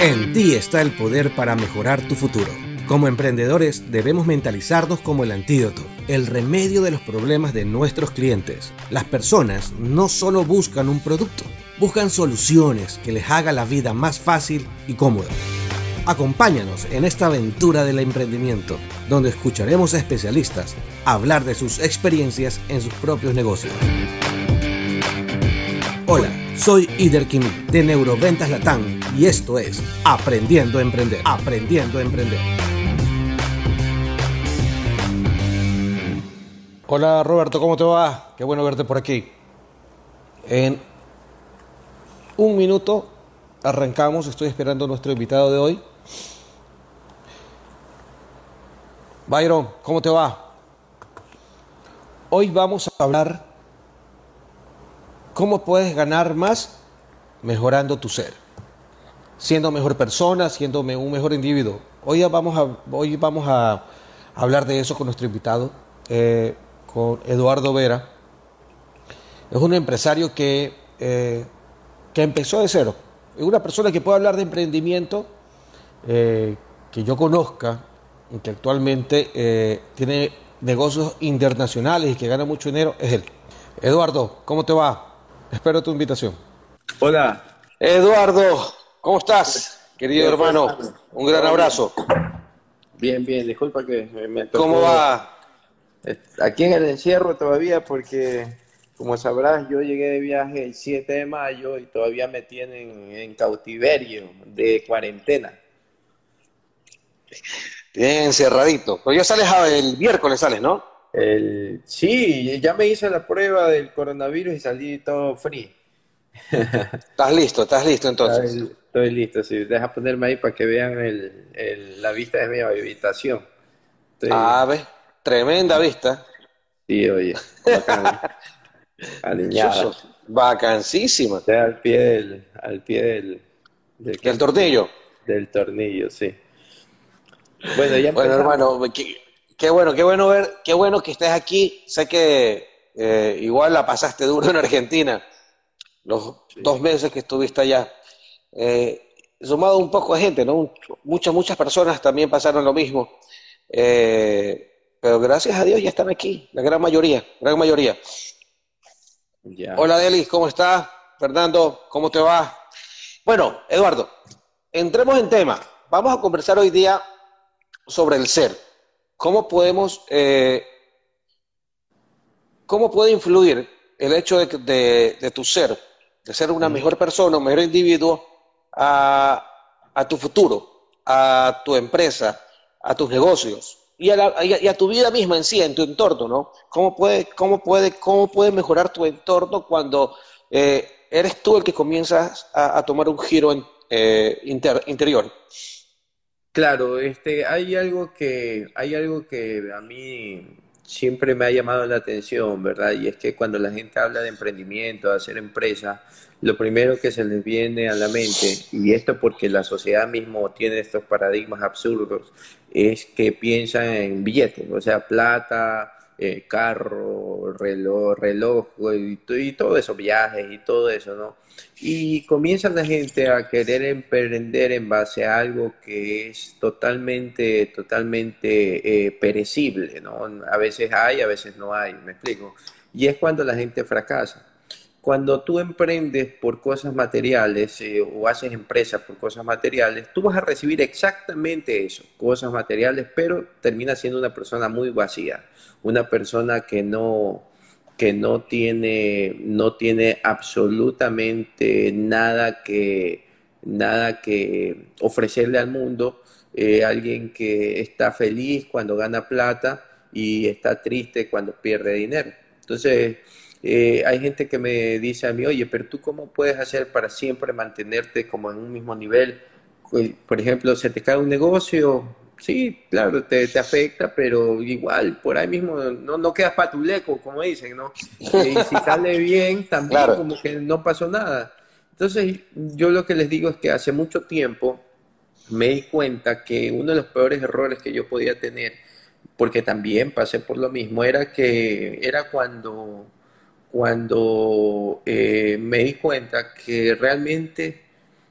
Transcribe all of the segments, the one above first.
En ti está el poder para mejorar tu futuro. Como emprendedores debemos mentalizarnos como el antídoto, el remedio de los problemas de nuestros clientes. Las personas no solo buscan un producto, buscan soluciones que les haga la vida más fácil y cómoda. Acompáñanos en esta aventura del emprendimiento, donde escucharemos a especialistas hablar de sus experiencias en sus propios negocios. Hola, soy Ider Kimi de Neuroventas Latam y esto es Aprendiendo a Emprender. Aprendiendo a Emprender. Hola Roberto, ¿cómo te va? Qué bueno verte por aquí. En un minuto arrancamos, estoy esperando a nuestro invitado de hoy. Byron, ¿cómo te va? Hoy vamos a hablar cómo puedes ganar más mejorando tu ser, siendo mejor persona, siendo un mejor individuo. Hoy vamos a, hoy vamos a hablar de eso con nuestro invitado, eh, con Eduardo Vera. Es un empresario que, eh, que empezó de cero. Es una persona que puede hablar de emprendimiento, eh, que yo conozca, que actualmente tiene negocios internacionales y que gana mucho dinero, es él. Eduardo, ¿cómo te va? Espero tu invitación. Hola. Eduardo, ¿cómo estás? Querido hermano, un gran abrazo. Bien, bien, disculpa que me tocó... ¿Cómo va? Aquí en el encierro todavía porque, como sabrás, yo llegué de viaje el 7 de mayo y todavía me tienen en cautiverio de cuarentena. Bien encerradito. Pero ya sales el miércoles, sales, ¿no? El, sí, ya me hice la prueba del coronavirus y salí todo free. ¿Estás listo? ¿Estás listo entonces? Estoy, listo, sí. Deja ponerme ahí para que vean el, la vista de mi habitación. Ah, ves, tremenda vista. Sí, oye. Alineado. Vacancísima. al pie del, al pie del, del, tornillo. Del tornillo, sí. Bueno, ya bueno hermano, Qué bueno, qué bueno ver, qué bueno que estés aquí. Sé que eh, igual la pasaste duro en Argentina, los dos meses que estuviste allá. Eh, sumado un poco de gente, ¿no? Muchas, muchas personas también pasaron lo mismo. Eh, pero gracias a Dios ya están aquí, la gran mayoría, gran mayoría. Hola Delis, ¿cómo estás? Fernando, ¿cómo te va? Bueno, Eduardo, entremos en tema. Vamos a conversar hoy día sobre el ser. ¿Cómo podemos, eh, cómo puede influir el hecho de, tu ser, de ser una mejor persona, un mejor individuo, a, tu futuro, a tu empresa, a tus negocios y a, tu vida misma en sí, en tu entorno, ¿no? ¿Cómo puede, cómo puede, cómo puede mejorar tu entorno cuando eh, eres tú el que comienzas a, tomar un giro eh, interior? Claro, este, hay algo que, hay algo que a mí siempre me ha llamado la atención, ¿verdad? Y es que cuando la gente habla de emprendimiento, de hacer empresa, lo primero que se les viene a la mente, y esto porque la sociedad mismo tiene estos paradigmas absurdos, es que piensan en billetes, o sea, plata, eh, carro, reloj, reloj y, todo eso, viajes y todo eso, ¿no? Y comienzan la gente a querer emprender en base a algo que es totalmente, totalmente eh, perecible, ¿no? A veces hay, a veces no hay, me explico. Y es cuando la gente fracasa. Cuando tú emprendes por cosas materiales eh, o haces empresas por cosas materiales, tú vas a recibir exactamente eso, cosas materiales, pero terminas siendo una persona muy vacía, una persona que no, que no tiene, no tiene absolutamente nada que, nada que ofrecerle al mundo, eh, alguien que está feliz cuando gana plata y está triste cuando pierde dinero. Entonces, eh, hay gente que me dice a mí, oye, pero tú cómo puedes hacer para siempre mantenerte como en un mismo nivel? Por ejemplo, se te cae un negocio, sí, claro, te, afecta, pero igual, por ahí mismo no, no quedas patuleco, como dicen, ¿no? Y si sale bien, también como que no pasó nada. Entonces, yo lo que les digo es que hace mucho tiempo me di cuenta que uno de los peores errores que yo podía tener, porque también pasé por lo mismo, era que era cuando cuando eh, me di cuenta que realmente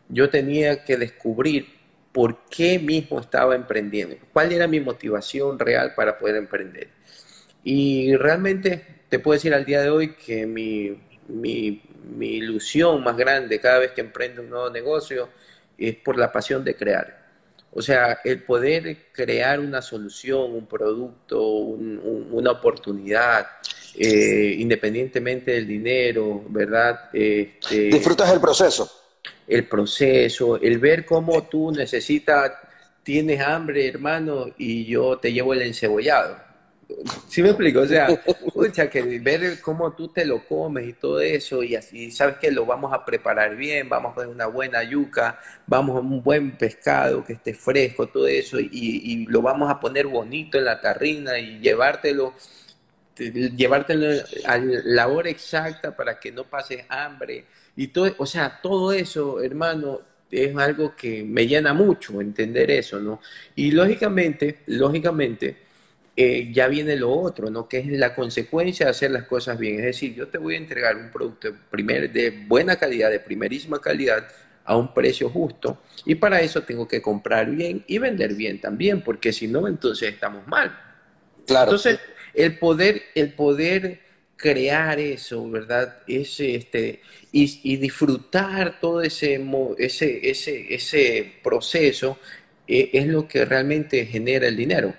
yo tenía que descubrir por qué mismo estaba emprendiendo, cuál era mi motivación real para poder emprender. Y realmente te puedo decir al día de hoy que mi, mi, mi ilusión más grande cada vez que emprendo un nuevo negocio es por la pasión de crear. O sea, el poder crear una solución, un producto, una oportunidad, eh, independientemente del dinero, ¿verdad? Este, Disfrutas el proceso. El proceso, el ver cómo tú necesitas, tienes hambre, hermano, y yo te llevo el encebollado ¿Sí me explico? O sea, escucha, que ver cómo tú te lo comes y todo eso, y así sabes que lo vamos a preparar bien, vamos a poner una buena yuca, vamos a un buen pescado que esté fresco, todo eso, y, lo vamos a poner bonito en la tarrina y llevártelo, llevártelo a la hora exacta para que no pases hambre. Y todo, o sea, todo eso, hermano, es algo que me llena mucho entender eso, ¿no? Y lógicamente, lógicamente, eh, ya viene lo otro, ¿no? Que es la consecuencia de hacer las cosas bien. Es decir, yo te voy a entregar un producto primer, de buena calidad, de primerísima calidad, a un precio justo. Y para eso tengo que comprar bien y vender bien también, porque si no, entonces estamos mal. Claro. Entonces, el poder, el poder crear eso, ¿verdad? Ese, este, y, disfrutar todo ese, ese, ese, ese proceso eh, es lo que realmente genera el dinero.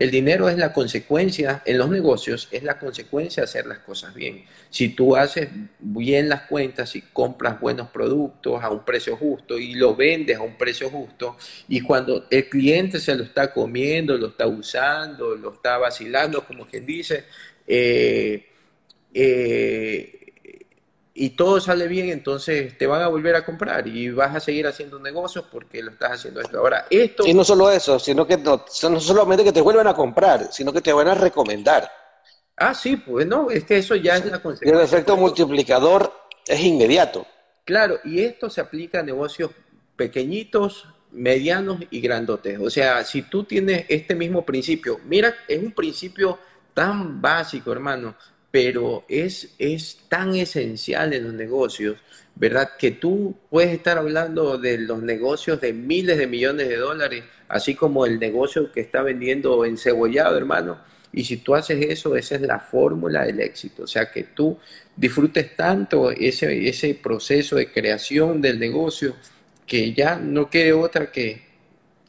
El dinero es la consecuencia, en los negocios, es la consecuencia de hacer las cosas bien. Si tú haces bien las cuentas y compras buenos productos a un precio justo y lo vendes a un precio justo, y cuando el cliente se lo está comiendo, lo está usando, lo está vacilando, como quien dice, eh, eh, y todo sale bien, entonces te van a volver a comprar y vas a seguir haciendo negocios porque lo estás haciendo esto. Ahora, esto... Y no solo eso, sino que no, no solamente que te vuelvan a comprar, sino que te van a recomendar. Ah, sí, pues no, es que eso ya es la consecuencia. el efecto multiplicador es inmediato. Claro, y esto se aplica a negocios pequeñitos, medianos y grandotes. O sea, si tú tienes este mismo principio, mira, es un principio tan básico, hermano pero es, es tan esencial en los negocios, ¿verdad? Que tú puedes estar hablando de los negocios de miles de millones de dólares, así como el negocio que está vendiendo encebollado, hermano. Y si tú haces eso, esa es la fórmula del éxito. O sea, que tú disfrutes tanto ese, ese proceso de creación del negocio que ya no quede otra que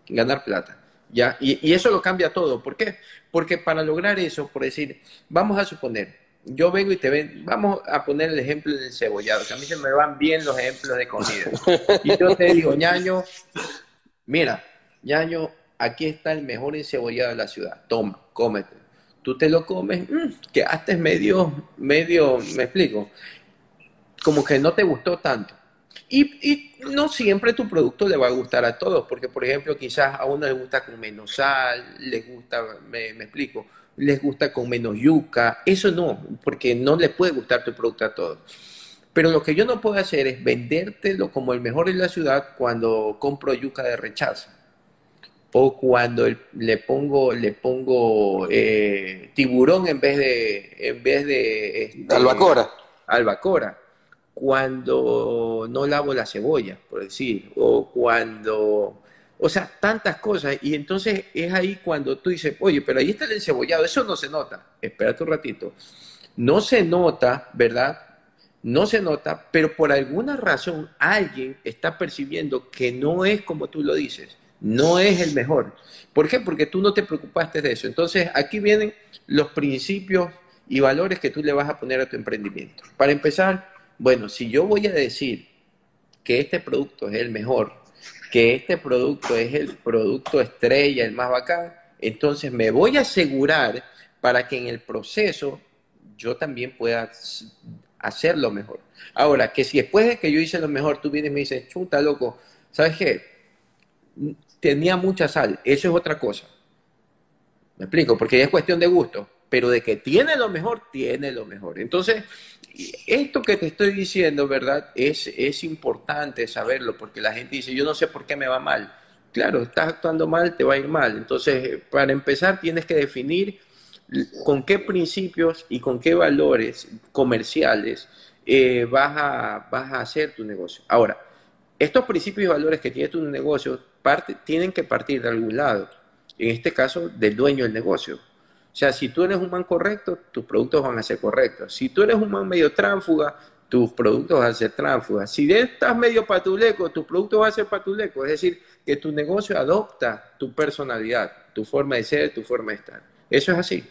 ganar plata. ¿ya? Y, y eso lo cambia todo. ¿Por qué? Porque para lograr eso, por decir, vamos a suponer, yo vengo y te ven, vamos a poner el ejemplo del cebollado, que a mí se me van bien los ejemplos de comida. Y yo te digo, ñaño, mira, ñaño, aquí está el mejor encebollado de la ciudad, toma, cómete. Tú te lo comes, que mm, quedaste medio, medio, me explico, como que no te gustó tanto. Y, no siempre tu producto le va a gustar a todos, porque por ejemplo, quizás a uno le gusta con menos sal, les gusta, me, me explico, les gusta con menos yuca. Eso no, porque no le puede gustar tu producto a todos. Pero lo que yo no puedo hacer es vendértelo como el mejor en la ciudad cuando compro yuca de rechazo. O cuando le pongo, le pongo eh, tiburón en vez de, en vez de este, albacora. Albacora. Cuando no lavo la cebolla, por decir. O cuando o sea, tantas cosas. Y entonces es ahí cuando tú dices, oye, pero ahí está el encebollado, eso no se nota. Espérate un ratito. No se nota, ¿verdad? No se nota, pero por alguna razón alguien está percibiendo que no es como tú lo dices, no es el mejor. ¿Por qué? Porque tú no te preocupaste de eso. Entonces aquí vienen los principios y valores que tú le vas a poner a tu emprendimiento. Para empezar, bueno, si yo voy a decir que este producto es el mejor, que este producto es el producto estrella, el más bacán, entonces me voy a asegurar para que en el proceso yo también pueda hacerlo mejor. Ahora, que si después de que yo hice lo mejor, tú vienes y me dices, chuta, loco, ¿sabes qué? Tenía mucha sal, eso es otra cosa. Me explico, porque es cuestión de gusto, pero de que tiene lo mejor, tiene lo mejor. Entonces, esto que te estoy diciendo, ¿verdad? Es, es importante saberlo porque la gente dice, yo no sé por qué me va mal. Claro, estás actuando mal, te va a ir mal. Entonces, para empezar, tienes que definir con qué principios y con qué valores comerciales eh, vas, a, vas a hacer tu negocio. Ahora, estos principios y valores que tiene tu negocio tienen que partir de algún lado. En este caso, del dueño del negocio. O sea, si tú eres un man correcto, tus productos van a ser correctos. Si tú eres un man medio tránfuga, tus productos van a ser tránfugas. Si estás medio patuleco, tus productos van a ser patuleco. Es decir, que tu negocio adopta tu personalidad, tu forma de ser, tu forma de estar. Eso es así.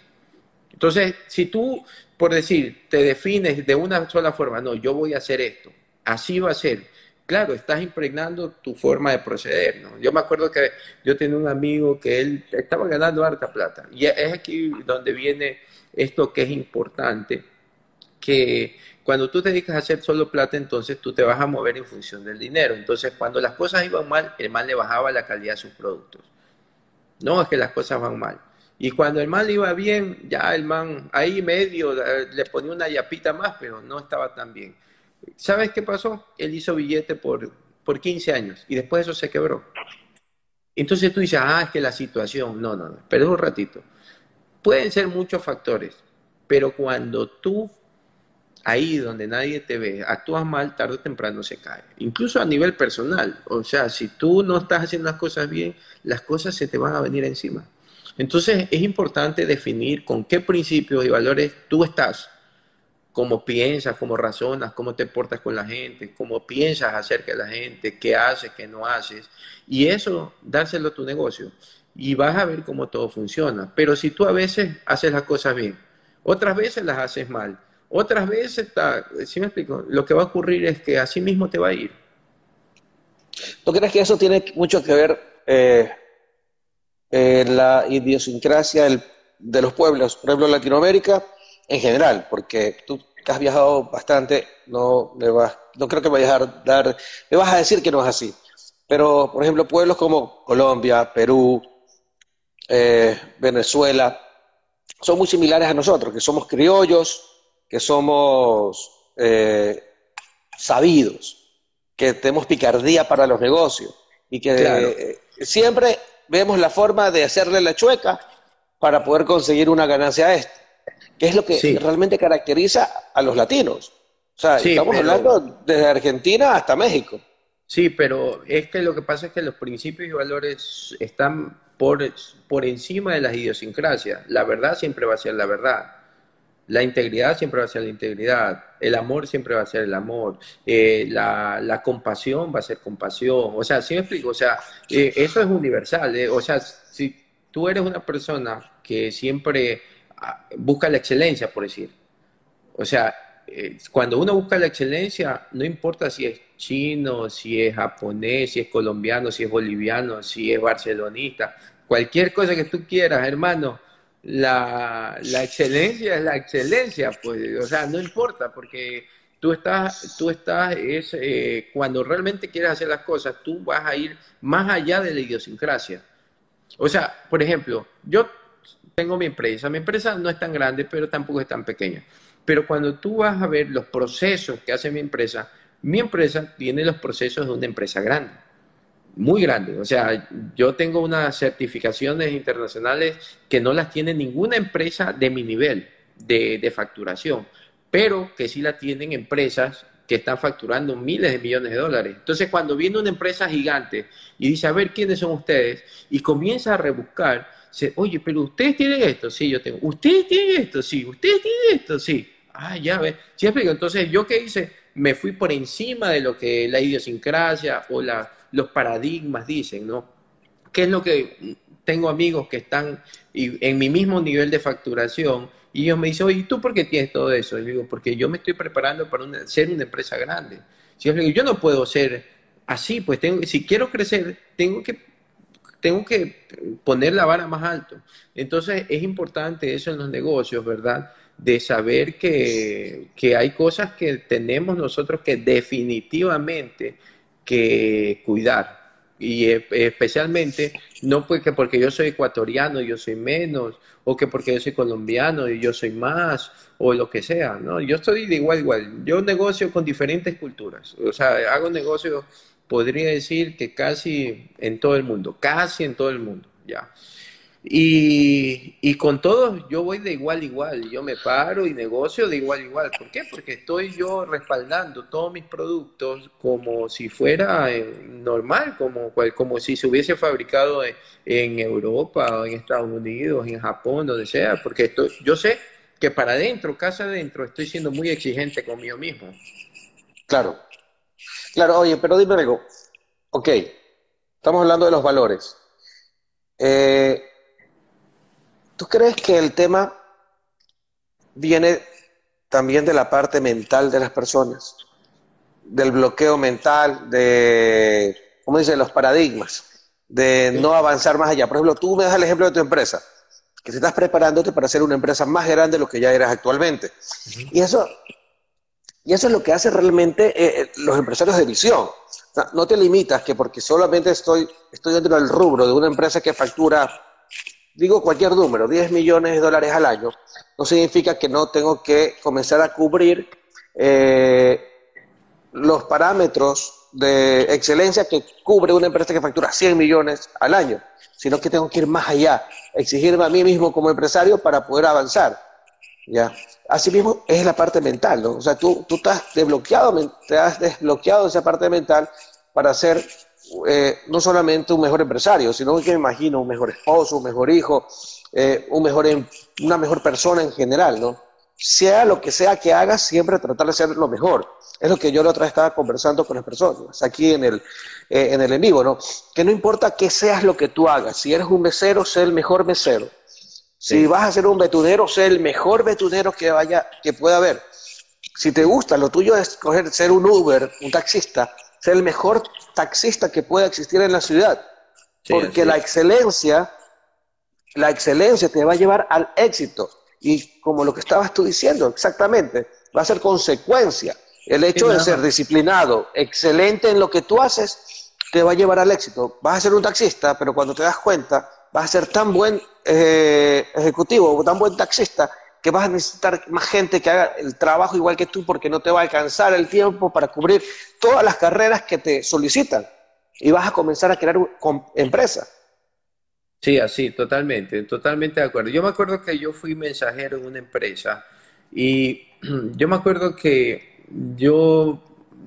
Entonces, si tú, por decir, te defines de una sola forma, no, yo voy a hacer esto, así va a ser. Claro, estás impregnando tu forma de proceder, ¿no? Yo me acuerdo que yo tenía un amigo que él estaba ganando harta plata. Y es aquí donde viene esto que es importante, que cuando tú te dedicas a hacer solo plata, entonces tú te vas a mover en función del dinero. Entonces, cuando las cosas iban mal, el mal le bajaba la calidad de sus productos. No es que las cosas van mal. Y cuando el mal iba bien, ya el man ahí medio eh, le ponía una yapita más, pero no estaba tan bien. ¿Sabes qué pasó? Él hizo billete por, por 15 años y después eso se quebró. Entonces tú dices, ah, es que la situación, no, no, no, pero un ratito. Pueden ser muchos factores, pero cuando tú ahí donde nadie te ve, actúas mal, tarde o temprano se cae. Incluso a nivel personal. O sea, si tú no estás haciendo las cosas bien, las cosas se te van a venir encima. Entonces es importante definir con qué principios y valores tú estás, cómo piensas, cómo razonas, cómo te portas con la gente, cómo piensas acerca de la gente, qué haces, qué no haces. Y eso, dárselo a tu negocio. Y vas a ver cómo todo funciona. Pero si tú a veces haces las cosas bien, otras veces las haces mal, otras veces, está, ¿sí me explico? Lo que va a ocurrir es que así mismo te va a ir. ¿Tú crees que eso tiene mucho que ver eh, la idiosincrasia de los pueblos, por ejemplo, Latinoamérica en general? Porque tú has viajado bastante, no, me vas, no creo que me vayas a dar, me vas a decir que no es así. Pero, por ejemplo, pueblos como Colombia, Perú, eh, Venezuela, son muy similares a nosotros, que somos criollos, que somos eh, sabidos, que tenemos picardía para los negocios y que eh, siempre vemos la forma de hacerle la chueca para poder conseguir una ganancia a esto, que es lo que realmente caracteriza a los latinos. O sea, estamos hablando desde Argentina hasta México. Sí, pero es que lo que pasa es que los principios y valores están por, por encima de las idiosincrasias. La verdad siempre va a ser la verdad. La integridad siempre va a ser la integridad, el amor siempre va a ser el amor, eh, la, compasión va a ser compasión. O sea, ¿sí me explico? O sea, eh, eso es universal. Eh. O sea, si tú eres una persona que siempre busca la excelencia, por decir. O sea, cuando uno busca la excelencia, no importa si es chino, si es japonés, si es colombiano, si es boliviano, si es barcelonista, cualquier cosa que tú quieras, hermano la, excelencia es la excelencia, pues, o sea, no importa, porque tú estás, tú estás, es, eh, cuando realmente quieres hacer las cosas, tú vas a ir más allá de la idiosincrasia. O sea, por ejemplo, yo tengo mi empresa, mi empresa no es tan grande, pero tampoco es tan pequeña. Pero cuando tú vas a ver los procesos que hace mi empresa, mi empresa tiene los procesos de una empresa grande muy grande. O sea, yo tengo unas certificaciones internacionales que no las tiene ninguna empresa de mi nivel de, facturación, pero que sí la tienen empresas que están facturando miles de millones de dólares. Entonces, cuando viene una empresa gigante y dice, a ver, ¿quiénes son ustedes? Y comienza a rebuscar, oye, pero ustedes tienen esto, sí, yo tengo. Ustedes tienen esto, sí, ustedes tienen esto, sí. Ah, ya ves. Sí, Entonces, ¿yo qué hice? Me fui por encima de lo que la idiosincrasia o los paradigmas dicen, ¿no? ¿Qué es lo que tengo amigos que están en mi mismo nivel de facturación y ellos me dicen, oye, ¿tú por qué tienes todo eso? Y digo, porque yo me estoy preparando para ser una empresa grande. Si yo, yo no puedo ser así, pues tengo, si quiero crecer, tengo que, tengo que poner la vara más alto. Entonces es importante eso en los negocios, ¿verdad? De saber que, que hay cosas que tenemos nosotros que definitivamente que cuidar. Y e, especialmente, no porque, porque yo soy ecuatoriano yo soy menos, o que porque yo soy colombiano y yo soy más, o lo que sea, ¿no? Yo estoy de igual, igual. Yo negocio con diferentes culturas. O sea, hago negocio, podría decir que casi en todo el mundo, casi en todo el mundo, ya. Y, y, con todos yo voy de igual a igual, yo me paro y negocio de igual a igual. ¿Por qué? Porque estoy yo respaldando todos mis productos como si fuera eh, normal, como, como si se hubiese fabricado en, Europa, o en Estados Unidos, en Japón, donde sea, porque estoy, yo sé que para adentro, casa adentro, estoy siendo muy exigente conmigo mismo. Claro, claro, oye, pero dime algo. Ok, estamos hablando de los valores. Eh, ¿Tú crees que el tema viene también de la parte mental de las personas? Del bloqueo mental, de, ¿cómo dice? Los paradigmas, de no avanzar más allá. Por ejemplo, tú me das el ejemplo de tu empresa, que te estás preparándote para ser una empresa más grande de lo que ya eres actualmente. Y eso y eso es lo que hace realmente eh, eh, los empresarios de visión. no te limitas que porque solamente estoy, estoy dentro del rubro de una empresa que factura digo cualquier número, 10 millones de dólares al año, no significa que no tengo que comenzar a cubrir eh, los parámetros de excelencia que cubre una empresa que factura 100 millones al año, sino que tengo que ir más allá, exigirme a mí mismo como empresario para poder avanzar. ¿Ya? Asimismo, es la parte mental, ¿no? O sea, tú, tú estás desbloqueado, te has desbloqueado esa parte mental para ser eh, no solamente un mejor empresario, sino que me imagino un mejor esposo, un mejor hijo, eh, un mejor, em, una mejor persona en general, ¿no? Sea lo que sea que hagas, siempre tratar de ser lo mejor. Es lo que yo la otra vez estaba conversando con las personas, aquí en el, eh, en el en vivo, ¿no? Que no importa qué seas lo que tú hagas, si eres un mesero, sé el mejor mesero. Si vas a ser un betunero, sé el mejor betunero que, vaya, que pueda haber. Si te gusta, lo tuyo es coger, ser un Uber, un taxista, ser el mejor taxista que pueda existir en la ciudad. porque la excelencia, la excelencia te va a llevar al éxito. Y como lo que estabas tú diciendo, exactamente, va a ser consecuencia. El hecho de ser disciplinado, excelente en lo que tú haces, te va a llevar al éxito. Vas a ser un taxista, pero cuando te das cuenta, vas a ser tan buen eh, ejecutivo o tan buen taxista que vas a necesitar más gente que haga el trabajo igual que tú porque no te va a alcanzar el tiempo para cubrir todas las carreras que te solicitan y vas a comenzar a crear empresa. Sí, así, totalmente, totalmente de acuerdo. Yo me acuerdo que yo fui mensajero en una empresa y yo me acuerdo que yo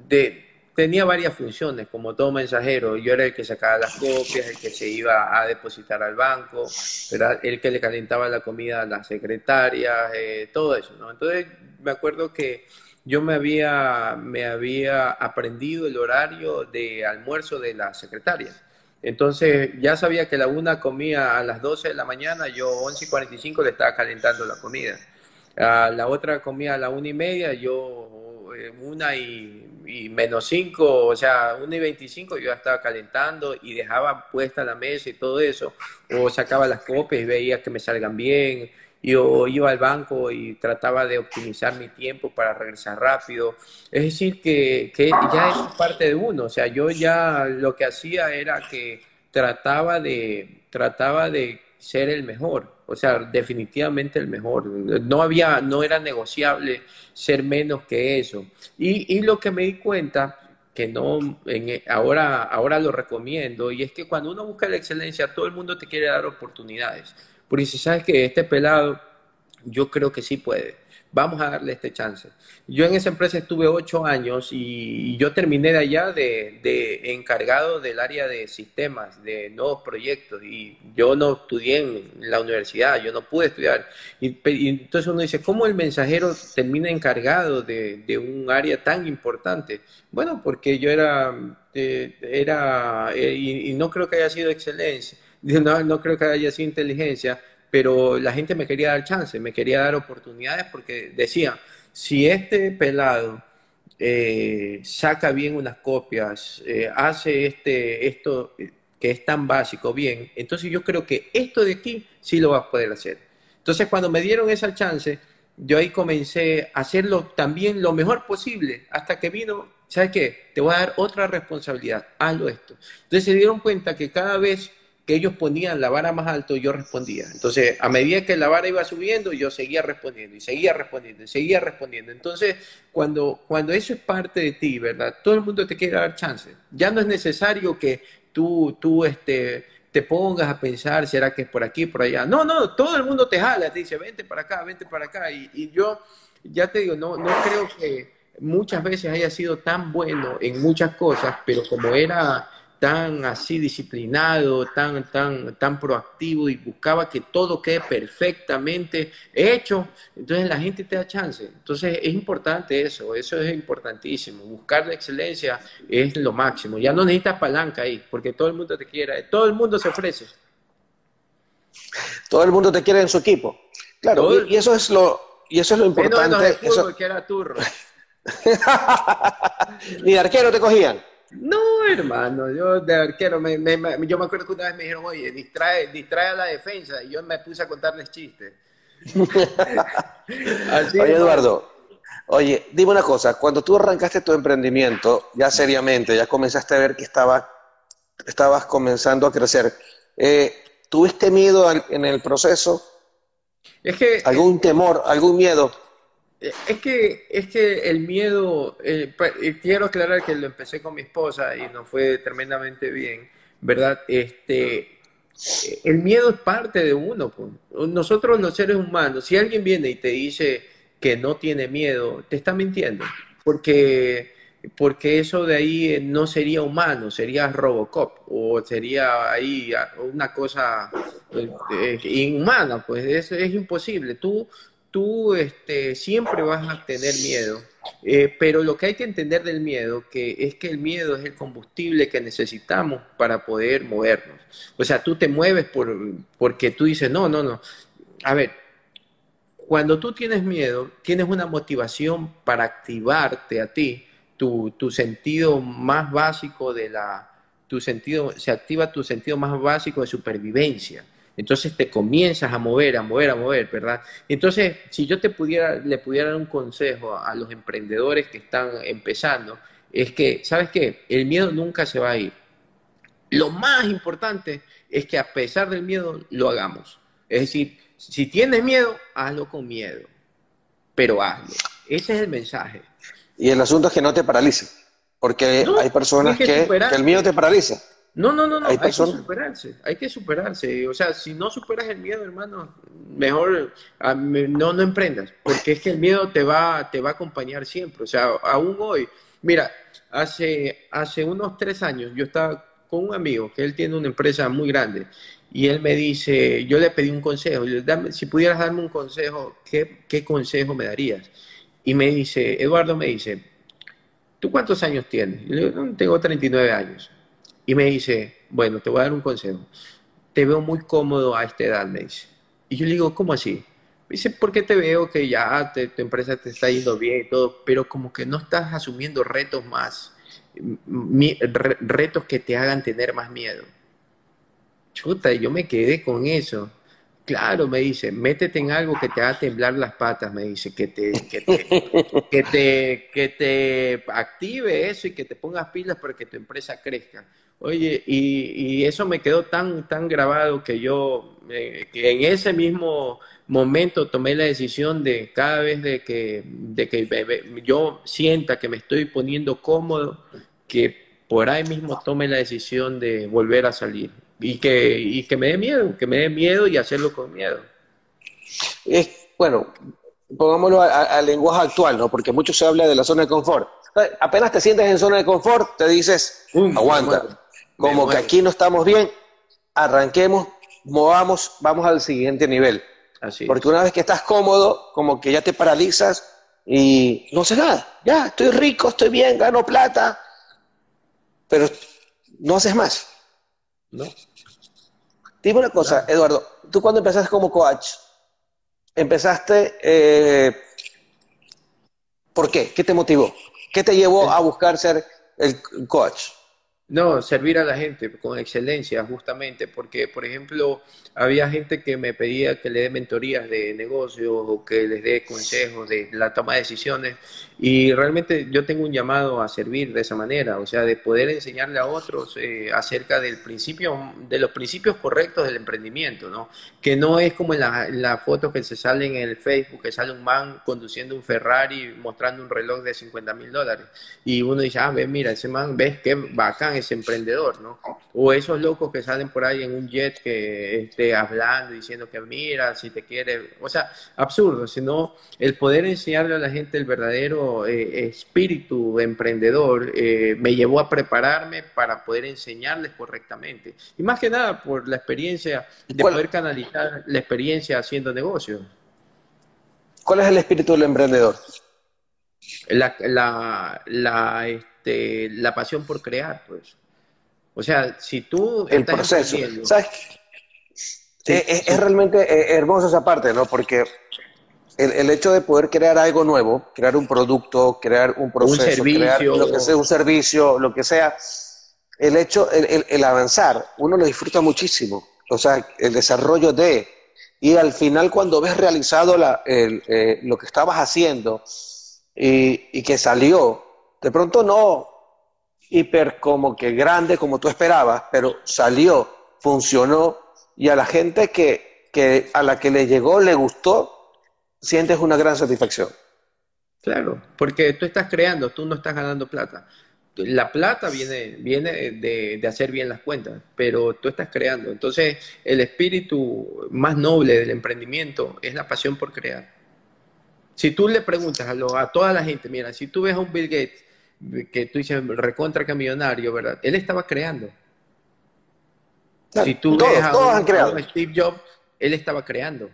de, tenía varias funciones, como todo mensajero. Yo era el que sacaba las copias, el que se iba a depositar al banco, era el que le calentaba la comida a las secretarias, eh, todo eso, ¿no? Entonces, me acuerdo que yo me había, me había aprendido el horario de almuerzo de las secretarias. Entonces, ya sabía que la una comía a las 12 de la mañana, yo 11 y 45 le estaba calentando la comida. A la otra comía a la una y media, yo una y menos 5, o sea, 1 y 25 yo ya estaba calentando y dejaba puesta la mesa y todo eso, o sacaba las copias y veía que me salgan bien, yo iba al banco y trataba de optimizar mi tiempo para regresar rápido. Es decir, que, que ya es parte de uno, o sea, yo ya lo que hacía era que trataba de, trataba de ser el mejor, o sea, definitivamente el mejor. No había, no era negociable ser menos que eso. Y, y lo que me di cuenta, que no, en, ahora, ahora lo recomiendo, y es que cuando uno busca la excelencia, todo el mundo te quiere dar oportunidades. Porque si sabes que este pelado, yo creo que sí puede vamos a darle este chance. Yo en esa empresa estuve ocho años y yo terminé de allá de, encargado del área de sistemas, de nuevos proyectos y yo no estudié en la universidad, yo no pude estudiar. Y, entonces uno dice, ¿cómo el mensajero termina encargado de, un área tan importante? Bueno, porque yo era, eh, era eh, y, no creo que haya sido excelencia, no, no creo que haya sido inteligencia, pero la gente me quería dar chance, me quería dar oportunidades porque decía, si este pelado eh, saca bien unas copias, eh, hace este, esto que es tan básico bien, entonces yo creo que esto de aquí sí lo va a poder hacer. Entonces cuando me dieron esa chance, yo ahí comencé a hacerlo también lo mejor posible, hasta que vino, ¿sabes qué? Te voy a dar otra responsabilidad, hazlo esto. Entonces se dieron cuenta que cada vez que ellos ponían la vara más alto, yo respondía. Entonces, a medida que la vara iba subiendo, yo seguía respondiendo y seguía respondiendo y seguía respondiendo. Entonces, cuando, cuando eso es parte de ti, ¿verdad? Todo el mundo te quiere dar chance. Ya no es necesario que tú, tú este, te pongas a pensar, ¿será que es por aquí, por allá? No, no, todo el mundo te jala, te dice, vente para acá, vente para acá. Y, y yo, ya te digo, no, no creo que muchas veces haya sido tan bueno en muchas cosas, pero como era tan así disciplinado, tan, tan, tan proactivo y buscaba que todo quede perfectamente hecho, entonces la gente te da chance. Entonces es importante eso, eso es importantísimo. Buscar la excelencia es lo máximo. Ya no necesitas palanca ahí, porque todo el mundo te quiere, todo el mundo se ofrece. Todo el mundo te quiere en su equipo. Claro, y, eso es lo, y eso es lo importante. eso... que era turro. Ni de arquero te cogían. No, hermano, yo de arquero, me, yo me acuerdo que una vez me dijeron, oye, distrae, distrae a la defensa, y yo me puse a contarles chistes. oye, Eduardo, oye, dime una cosa, cuando tú arrancaste tu emprendimiento, ya seriamente, ya comenzaste a ver que estaba, estabas comenzando a crecer, eh, ¿tuviste miedo en el proceso? Es que... ¿Algún temor, algún miedo? Es que, es que el miedo, eh, quiero aclarar que lo empecé con mi esposa y no fue tremendamente bien, ¿verdad? Este, el miedo es parte de uno. Pues. Nosotros los seres humanos, si alguien viene y te dice que no tiene miedo, te está mintiendo, porque, porque eso de ahí no sería humano, sería Robocop o sería ahí una cosa eh, inhumana, pues es imposible. Tú tú este, siempre vas a tener miedo, eh, pero lo que hay que entender del miedo que es que el miedo es el combustible que necesitamos para poder movernos. O sea, tú te mueves por, porque tú dices, no, no, no. A ver, cuando tú tienes miedo, tienes una motivación para activarte a ti, tu, tu sentido más básico de la, tu sentido, se activa tu sentido más básico de supervivencia. Entonces te comienzas a mover, a mover, a mover, ¿verdad? Entonces, si yo te pudiera, le pudiera dar un consejo a, los emprendedores que están empezando, es que, ¿sabes qué? El miedo nunca se va a ir. Lo más importante es que a pesar del miedo lo hagamos. Es decir, si tienes miedo, hazlo con miedo, pero hazlo. Ese es el mensaje. Y el asunto es que no te paralice, porque hay personas que, que el miedo te paraliza. No, no, no, no, hay, que superarse, hay que superarse. O sea, si no superas el miedo, hermano, mejor no, no emprendas, porque es que el miedo te va, te va a acompañar siempre. O sea, aún hoy, mira, hace, hace unos tres años yo estaba con un amigo que él tiene una empresa muy grande y él me dice, yo le pedí un consejo, si pudieras darme un consejo, ¿qué, ¿qué consejo me darías? Y me dice, Eduardo me dice, ¿tú cuántos años tienes? yo le digo, tengo 39 años. Y me dice, bueno, te voy a dar un consejo. Te veo muy cómodo a esta edad, me dice. Y yo le digo, ¿cómo así? Me dice, porque te veo que ya tu empresa te está yendo bien y todo, pero como que no estás asumiendo retos más, retos que te hagan tener más miedo. Chuta, yo me quedé con eso. Claro, me dice, métete en algo que te haga temblar las patas, me dice, que te, que te, que te, active eso y que te pongas pilas para que tu empresa crezca. Oye, y, eso me quedó tan, tan grabado que yo, eh, que en ese mismo momento tomé la decisión de cada vez de que, de que yo sienta que me estoy poniendo cómodo, que por ahí mismo tome la decisión de volver a salir y que, y que me dé miedo, que me dé miedo y hacerlo con miedo. Es, bueno, pongámoslo al lenguaje actual, ¿no? Porque mucho se habla de la zona de confort. Apenas te sientes en zona de confort, te dices, aguanta, como que aquí no estamos bien, arranquemos, movamos, vamos al siguiente nivel. Así Porque una vez que estás cómodo, como que ya te paralizas y no sé nada. Ya, estoy rico, estoy bien, gano plata, pero no haces más. ¿No? Dime una cosa, Eduardo, tú cuando empezaste como coach, empezaste, eh, ¿por qué? ¿Qué te motivó? ¿Qué te llevó a buscar ser el coach? No, servir a la gente con excelencia, justamente, porque, por ejemplo, había gente que me pedía que le dé mentorías de negocios o que les dé consejos de la toma de decisiones y realmente yo tengo un llamado a servir de esa manera, o sea, de poder enseñarle a otros eh, acerca del principio, de los principios correctos del emprendimiento, ¿no? Que no es como en la, la foto que se sale en el Facebook, que sale un man conduciendo un Ferrari mostrando un reloj de 50 mil dólares y uno dice, ah, ves, mira, ese man, ves qué bacán emprendedor, ¿no? O esos locos que salen por ahí en un jet que esté hablando, diciendo que mira, si te quiere, o sea, absurdo, sino el poder enseñarle a la gente el verdadero eh, espíritu emprendedor eh, me llevó a prepararme para poder enseñarles correctamente. Y más que nada por la experiencia de poder canalizar la experiencia haciendo negocios. ¿Cuál es el espíritu del emprendedor? La, la, la, este, la pasión por crear, pues. O sea, si tú... El proceso. ¿Sabes? es, realmente eh, hermoso esa parte, ¿no? Porque el, el, hecho de poder crear algo nuevo, crear un producto, crear un proceso, un servicio, crear lo que sea, un servicio, lo que sea, el hecho, el, el, avanzar, uno lo disfruta muchísimo. O sea, el desarrollo de, y al final cuando ves realizado la, eh, lo que estabas haciendo y, y, que salió, de pronto no hiper como que grande como tú esperabas, pero salió, funcionó y a la gente que, que a la que le llegó, le gustó, sientes una gran satisfacción. Claro, porque tú estás creando, tú no estás ganando plata. La plata viene, viene de, de, hacer bien las cuentas, pero tú estás creando. Entonces, el espíritu más noble del emprendimiento es la pasión por crear. Si tú le preguntas a, lo, a toda la gente, mira, si tú ves a un Bill Gates, que tú dices recontra que millonario, ¿verdad? Él estaba creando. si tú ves a, Steve Jobs, él estaba creando.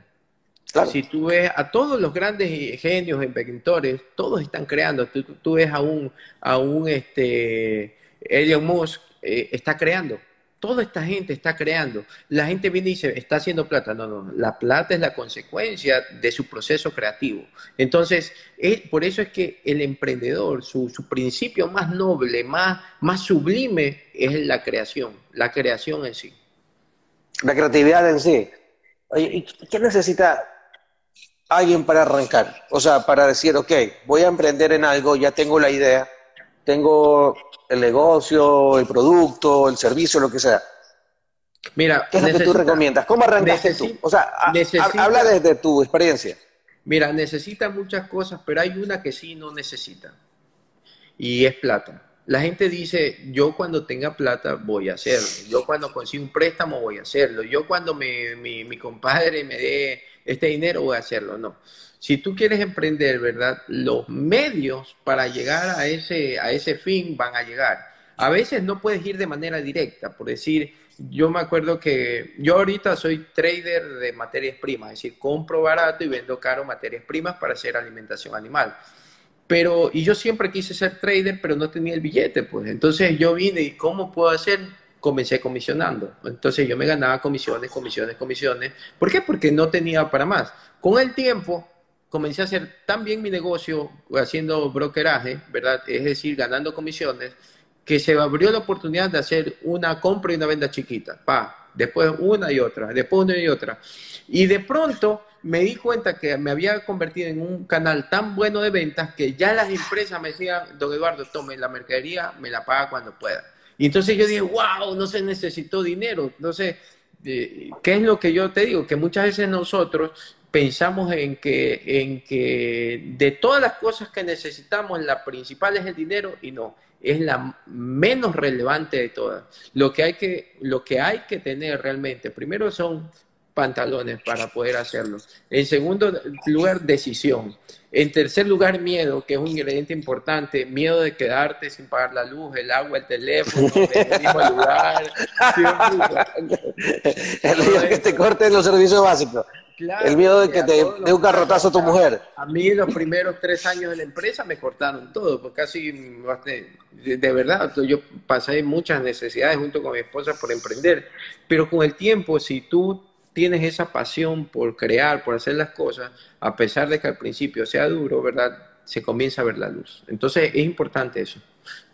Si tú ves a todos los grandes genios, inventores, todos están creando. Tú, tú ves a un, a un este, Elon Musk, eh, está creando. Toda esta gente está creando. La gente viene y dice, está haciendo plata. No, no, la plata es la consecuencia de su proceso creativo. Entonces, por eso es que el emprendedor, su, principio más noble, más, sublime, es la creación, la creación en sí. La creatividad en sí. ¿y qué necesita alguien para arrancar? O sea, para decir, ok, voy a emprender en algo, ya tengo la idea, tengo el negocio, el producto, el servicio, lo que sea. Mira, ¿qué es lo que tú recomiendas? ¿Cómo arrancaste tú? O sea, habla desde tu experiencia. Mira, necesita muchas cosas, pero hay una que sí no necesita. Y es plata. La gente dice, yo cuando tenga plata voy a hacerlo. Yo cuando consigo un préstamo voy a hacerlo. Yo cuando mi, mi compadre me dé este dinero voy a hacerlo. No. Si tú quieres emprender, ¿verdad? Los medios para llegar a ese, a ese fin van a llegar. A veces no puedes ir de manera directa, por decir, yo me acuerdo que yo ahorita soy trader de materias primas, es decir, compro barato y vendo caro materias primas para hacer alimentación animal. Pero, y yo siempre quise ser trader, pero no tenía el billete, pues. Entonces yo vine y ¿cómo puedo hacer? comencé comisionando. Entonces yo me ganaba comisiones, comisiones, comisiones. ¿Por qué? Porque no tenía para más. Con el tiempo comencé a hacer tan bien mi negocio haciendo brokeraje, ¿verdad? Es decir, ganando comisiones, que se abrió la oportunidad de hacer una compra y una venta chiquita. Pa, después una y otra, después una y otra. Y de pronto me di cuenta que me había convertido en un canal tan bueno de ventas que ya las empresas me decían, don Eduardo, tome la mercadería, me la paga cuando pueda. Y entonces yo dije, wow, no se necesitó dinero. Entonces, eh, ¿qué es lo que yo te digo? Que muchas veces nosotros pensamos en que, en que de todas las cosas que necesitamos, la principal es el dinero y no, es la menos relevante de todas. Lo que hay que, lo que, hay que tener realmente, primero son pantalones para poder hacerlo. En segundo lugar, decisión. En tercer lugar, miedo, que es un ingrediente importante. Miedo de quedarte sin pagar la luz, el agua, el teléfono, el mismo lugar. el que te corten los servicios básicos. El miedo de que te dé un carrotazo a tu mujer. A mí los primeros tres años de la empresa me cortaron todo, porque casi, de verdad, yo pasé muchas necesidades junto con mi esposa por emprender, pero con el tiempo, si tú tienes esa pasión por crear, por hacer las cosas, a pesar de que al principio sea duro, ¿verdad? Se comienza a ver la luz. Entonces es importante eso.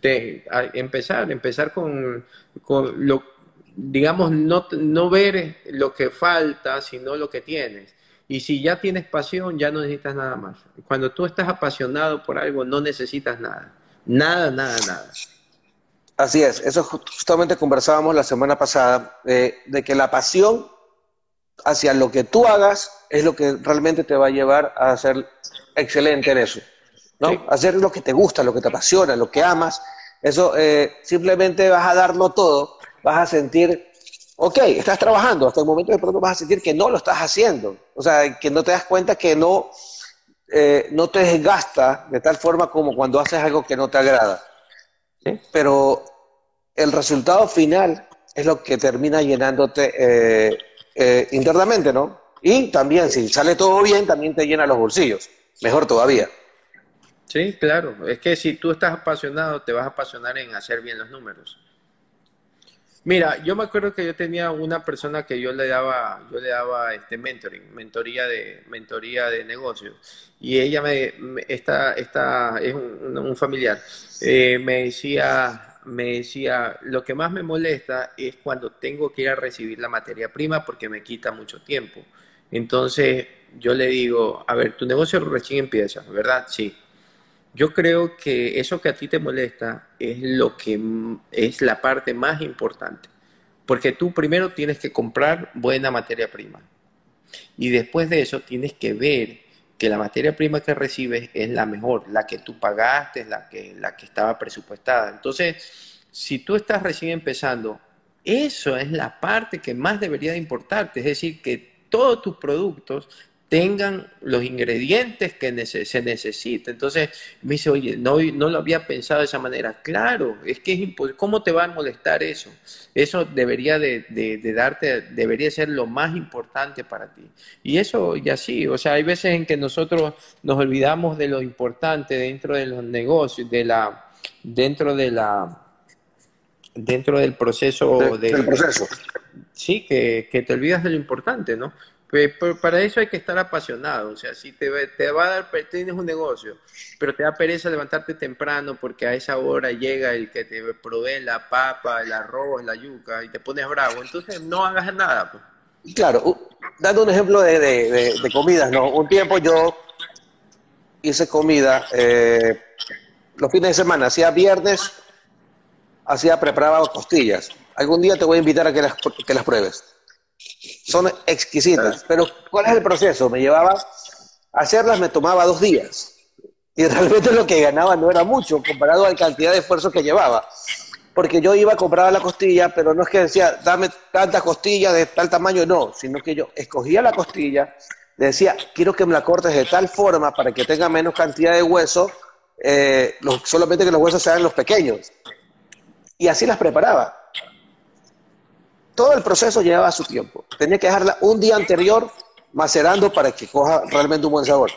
De, empezar, empezar con, con, lo, digamos, no, no ver lo que falta, sino lo que tienes. Y si ya tienes pasión, ya no necesitas nada más. Cuando tú estás apasionado por algo, no necesitas nada. Nada, nada, nada. Así es, eso justamente conversábamos la semana pasada, eh, de que la pasión hacia lo que tú hagas es lo que realmente te va a llevar a ser excelente en eso. ¿no? Hacer lo que te gusta, lo que te apasiona, lo que amas, Eso eh, simplemente vas a darlo todo, vas a sentir, ok, estás trabajando, hasta el momento de pronto vas a sentir que no lo estás haciendo, o sea, que no te das cuenta que no, eh, no te desgasta de tal forma como cuando haces algo que no te agrada. Pero el resultado final es lo que termina llenándote eh, internamente, ¿no? Y también, si sale todo bien, también te llena los bolsillos. Mejor todavía. Sí, claro. Es que si tú estás apasionado, te vas a apasionar en hacer bien los números. Mira, yo me acuerdo que yo tenía una persona que yo le daba, yo le daba este mentoring, mentoría de, mentoría de negocios, y ella me, esta, esta es un, familiar, eh, me decía, me decía, lo que más me molesta es cuando tengo que ir a recibir la materia prima porque me quita mucho tiempo. Entonces yo le digo, a ver, tu negocio recién empieza, ¿verdad? Sí. Yo creo que eso que a ti te molesta es lo que es la parte más importante, porque tú primero tienes que comprar buena materia prima y después de eso tienes que ver que la materia prima que recibes es la mejor, la que tú pagaste, la que, la que estaba presupuestada. Entonces, si tú estás recién empezando, eso es la parte que más debería de importarte, es decir, que todos tus productos tengan los ingredientes que se necesita. Entonces me dice, oye, no, no lo había pensado de esa manera. Claro, es que es imposible. ¿Cómo te va a molestar eso? Eso debería de, darte, debería ser lo más importante para ti. Y eso ya sí, o sea, hay veces en que nosotros nos olvidamos de lo importante dentro de los negocios, de la, dentro de la, dentro del proceso de, del proceso. Sí, que, que te olvidas de lo importante, ¿no? Pues, para eso hay que estar apasionado, o sea, si te, te va a dar, tienes un negocio, pero te da pereza levantarte temprano porque a esa hora llega el que te provee la papa, el arroz, la yuca y te pones bravo, entonces no hagas nada. Pues. Claro, dando un ejemplo de, de, comidas, ¿no? Un tiempo yo hice comida eh, los fines de semana, hacía viernes, hacía, preparaba costillas. Algún día te voy a invitar a que las, que las pruebes son exquisitas. Pero ¿cuál es el proceso? Me llevaba, hacerlas me tomaba dos días. Y realmente lo que ganaba no era mucho comparado a la cantidad de esfuerzo que llevaba. Porque yo iba a comprar la costilla, pero no es que decía, dame tantas costillas de tal tamaño, no, sino que yo escogía la costilla, decía, quiero que me la cortes de tal forma para que tenga menos cantidad de hueso, eh, solamente que los huesos sean los pequeños. Y así las preparaba todo el proceso llevaba su tiempo. Tenía que dejarla un día anterior macerando para que coja realmente un buen sabor.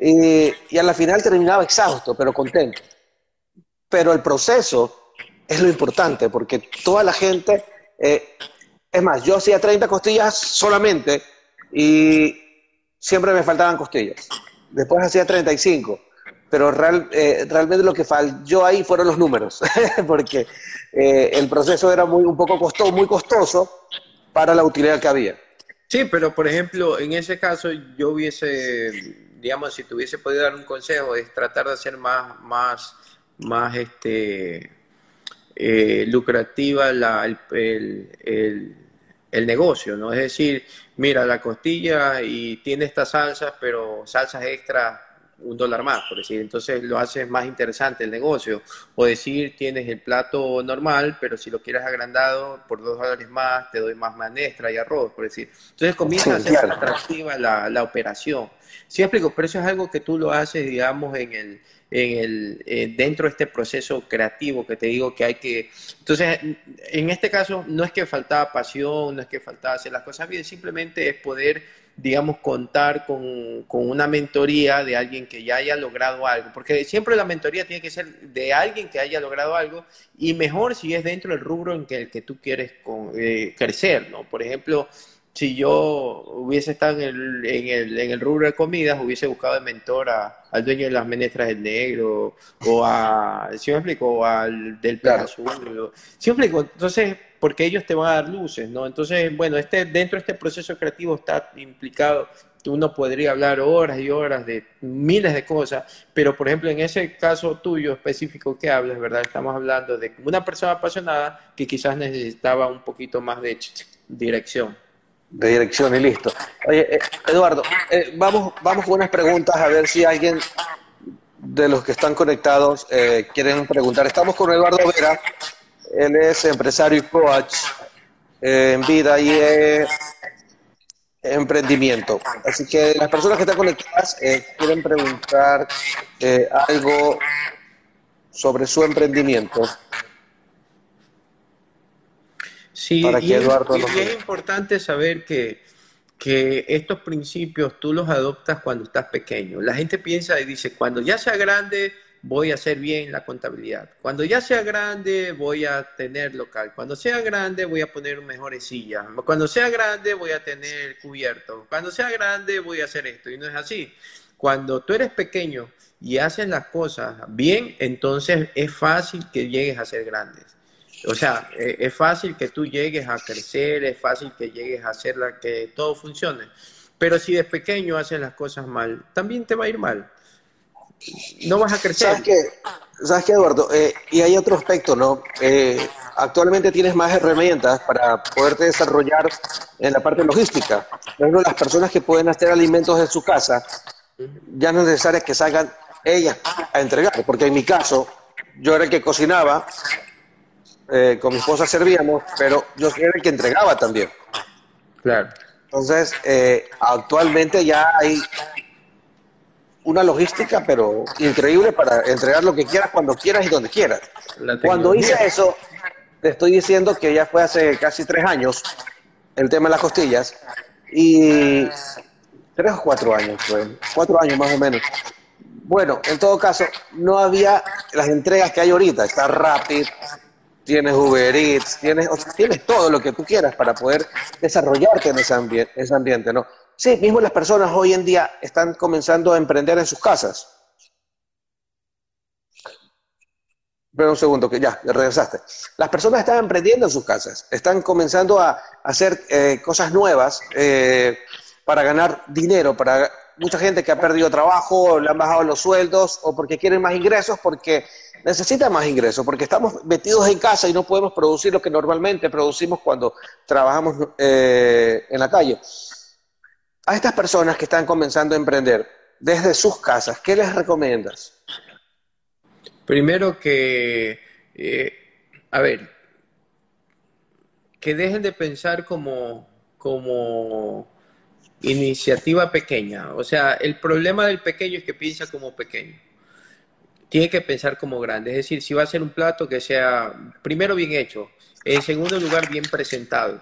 Y, a la final terminaba exhausto, pero contento. Pero el proceso es lo importante, porque toda la gente, eh, es más, yo hacía 30 costillas solamente y siempre me faltaban costillas. Después hacía 35 pero real, eh, realmente lo que falló ahí fueron los números, porque eh, el proceso era muy, un poco costoso, muy costoso para la utilidad que había. Sí, pero por ejemplo, en ese caso yo hubiese, digamos, si tuviese podido dar un consejo, es tratar de hacer más, más, más este, eh, lucrativa la, el, el, el, negocio, ¿no? Es decir, mira, la costilla y tiene estas salsas, pero salsas extras un dólar más, por decir. Entonces lo haces más interesante el negocio. O decir, tienes el plato normal, pero si lo quieres agrandado, por dos dólares más, te doy más manestra y arroz, por decir. Entonces comienza a ser atractiva la, la, operación. Sí, explico, pero eso es algo que tú lo haces, digamos, en el, en el, eh, dentro de este proceso creativo que te digo que hay que... Entonces, en este caso, no es que faltaba pasión, no es que faltaba hacer las cosas bien, simplemente es poder digamos, contar con, con, una mentoría de alguien que ya haya logrado algo, porque siempre la mentoría tiene que ser de alguien que haya logrado algo y mejor si es dentro del rubro en que, el que tú quieres eh, crecer, ¿no? Por ejemplo, si yo hubiese estado en el, en el, en el rubro de comidas, hubiese buscado de mentor al dueño de las menestras del negro, o a, ¿sí me explico? O al del claro. azul, ¿sí me explico? Entonces, porque ellos te van a dar luces, ¿no? Entonces, bueno, este, dentro de este proceso creativo está implicado, uno podría hablar horas y horas de miles de cosas, pero por ejemplo, en ese caso tuyo específico que hablas, ¿verdad? Estamos hablando de una persona apasionada que quizás necesitaba un poquito más de dirección. De dirección y listo. Oye, eh, Eduardo, eh, vamos, vamos con unas preguntas a ver si alguien de los que están conectados eh, quieren preguntar. Estamos con Eduardo Vera, él es empresario y coach eh, en vida y emprendimiento. Así que las personas que están conectadas eh, quieren preguntar algo sobre su emprendimiento. Sí, y, es, importante saber que, que estos principios tú los adoptas cuando estás pequeño. La gente piensa y dice, cuando ya sea grande voy a hacer bien la contabilidad. Cuando ya sea grande voy a tener local. Cuando sea grande voy a poner mejores sillas. Cuando sea grande voy a tener cubierto. Cuando sea grande voy a hacer esto. Y no es así. Cuando tú eres pequeño y haces las cosas bien, entonces es fácil que llegues a ser grandes. O sea, e, es fácil que tú llegues a crecer, es fácil que llegues a hacer la que todo funcione. Pero si de pequeño haces las cosas mal, también te va a ir mal. No vas a crecer. ¿Sabes qué, ¿Sabes qué Eduardo? Eh, y hay otro aspecto, ¿no? Eh, actualmente tienes más herramientas para poderte desarrollar en la parte logística. Por ejemplo, las personas que pueden hacer alimentos en su casa, ya no es necesario que salgan ellas a entregar, porque en mi caso, yo era el que cocinaba eh, con mi esposa servíamos, pero yo era el que entregaba también. Claro. Entonces, eh, actualmente ya hay una logística, pero increíble para entregar lo que quieras, cuando quieras y donde quieras. Cuando hice eso, te estoy diciendo que ya fue hace casi tres años el tema de las costillas, y tres o cuatro años, cuatro años más o menos. Bueno, en todo caso, no había las entregas que hay ahorita, está rápido tienes Uber Eats, tienes, tienes todo lo que tú quieras para poder desarrollarte en ese, ambiente, ese ambiente, ¿no? Sí, mismo las personas hoy en día están comenzando a emprender en sus casas. Espera un segundo, que ya, regresaste. Las personas están emprendiendo en sus casas, están comenzando a, hacer eh, cosas nuevas eh, para ganar dinero, para mucha gente que ha perdido trabajo, le han bajado los sueldos o porque quieren más ingresos, porque necesita más ingresos porque estamos metidos en casa y no podemos producir lo que normalmente producimos cuando trabajamos eh, en la calle. A estas personas que están comenzando a emprender desde sus casas, ¿qué les recomiendas? Primero que, eh, a ver, que dejen de pensar como, como iniciativa pequeña. O sea, el problema del pequeño es que piensa como pequeño tiene que pensar como grande. Es decir, si va a ser un plato que sea, primero, bien hecho, en segundo lugar, bien presentado.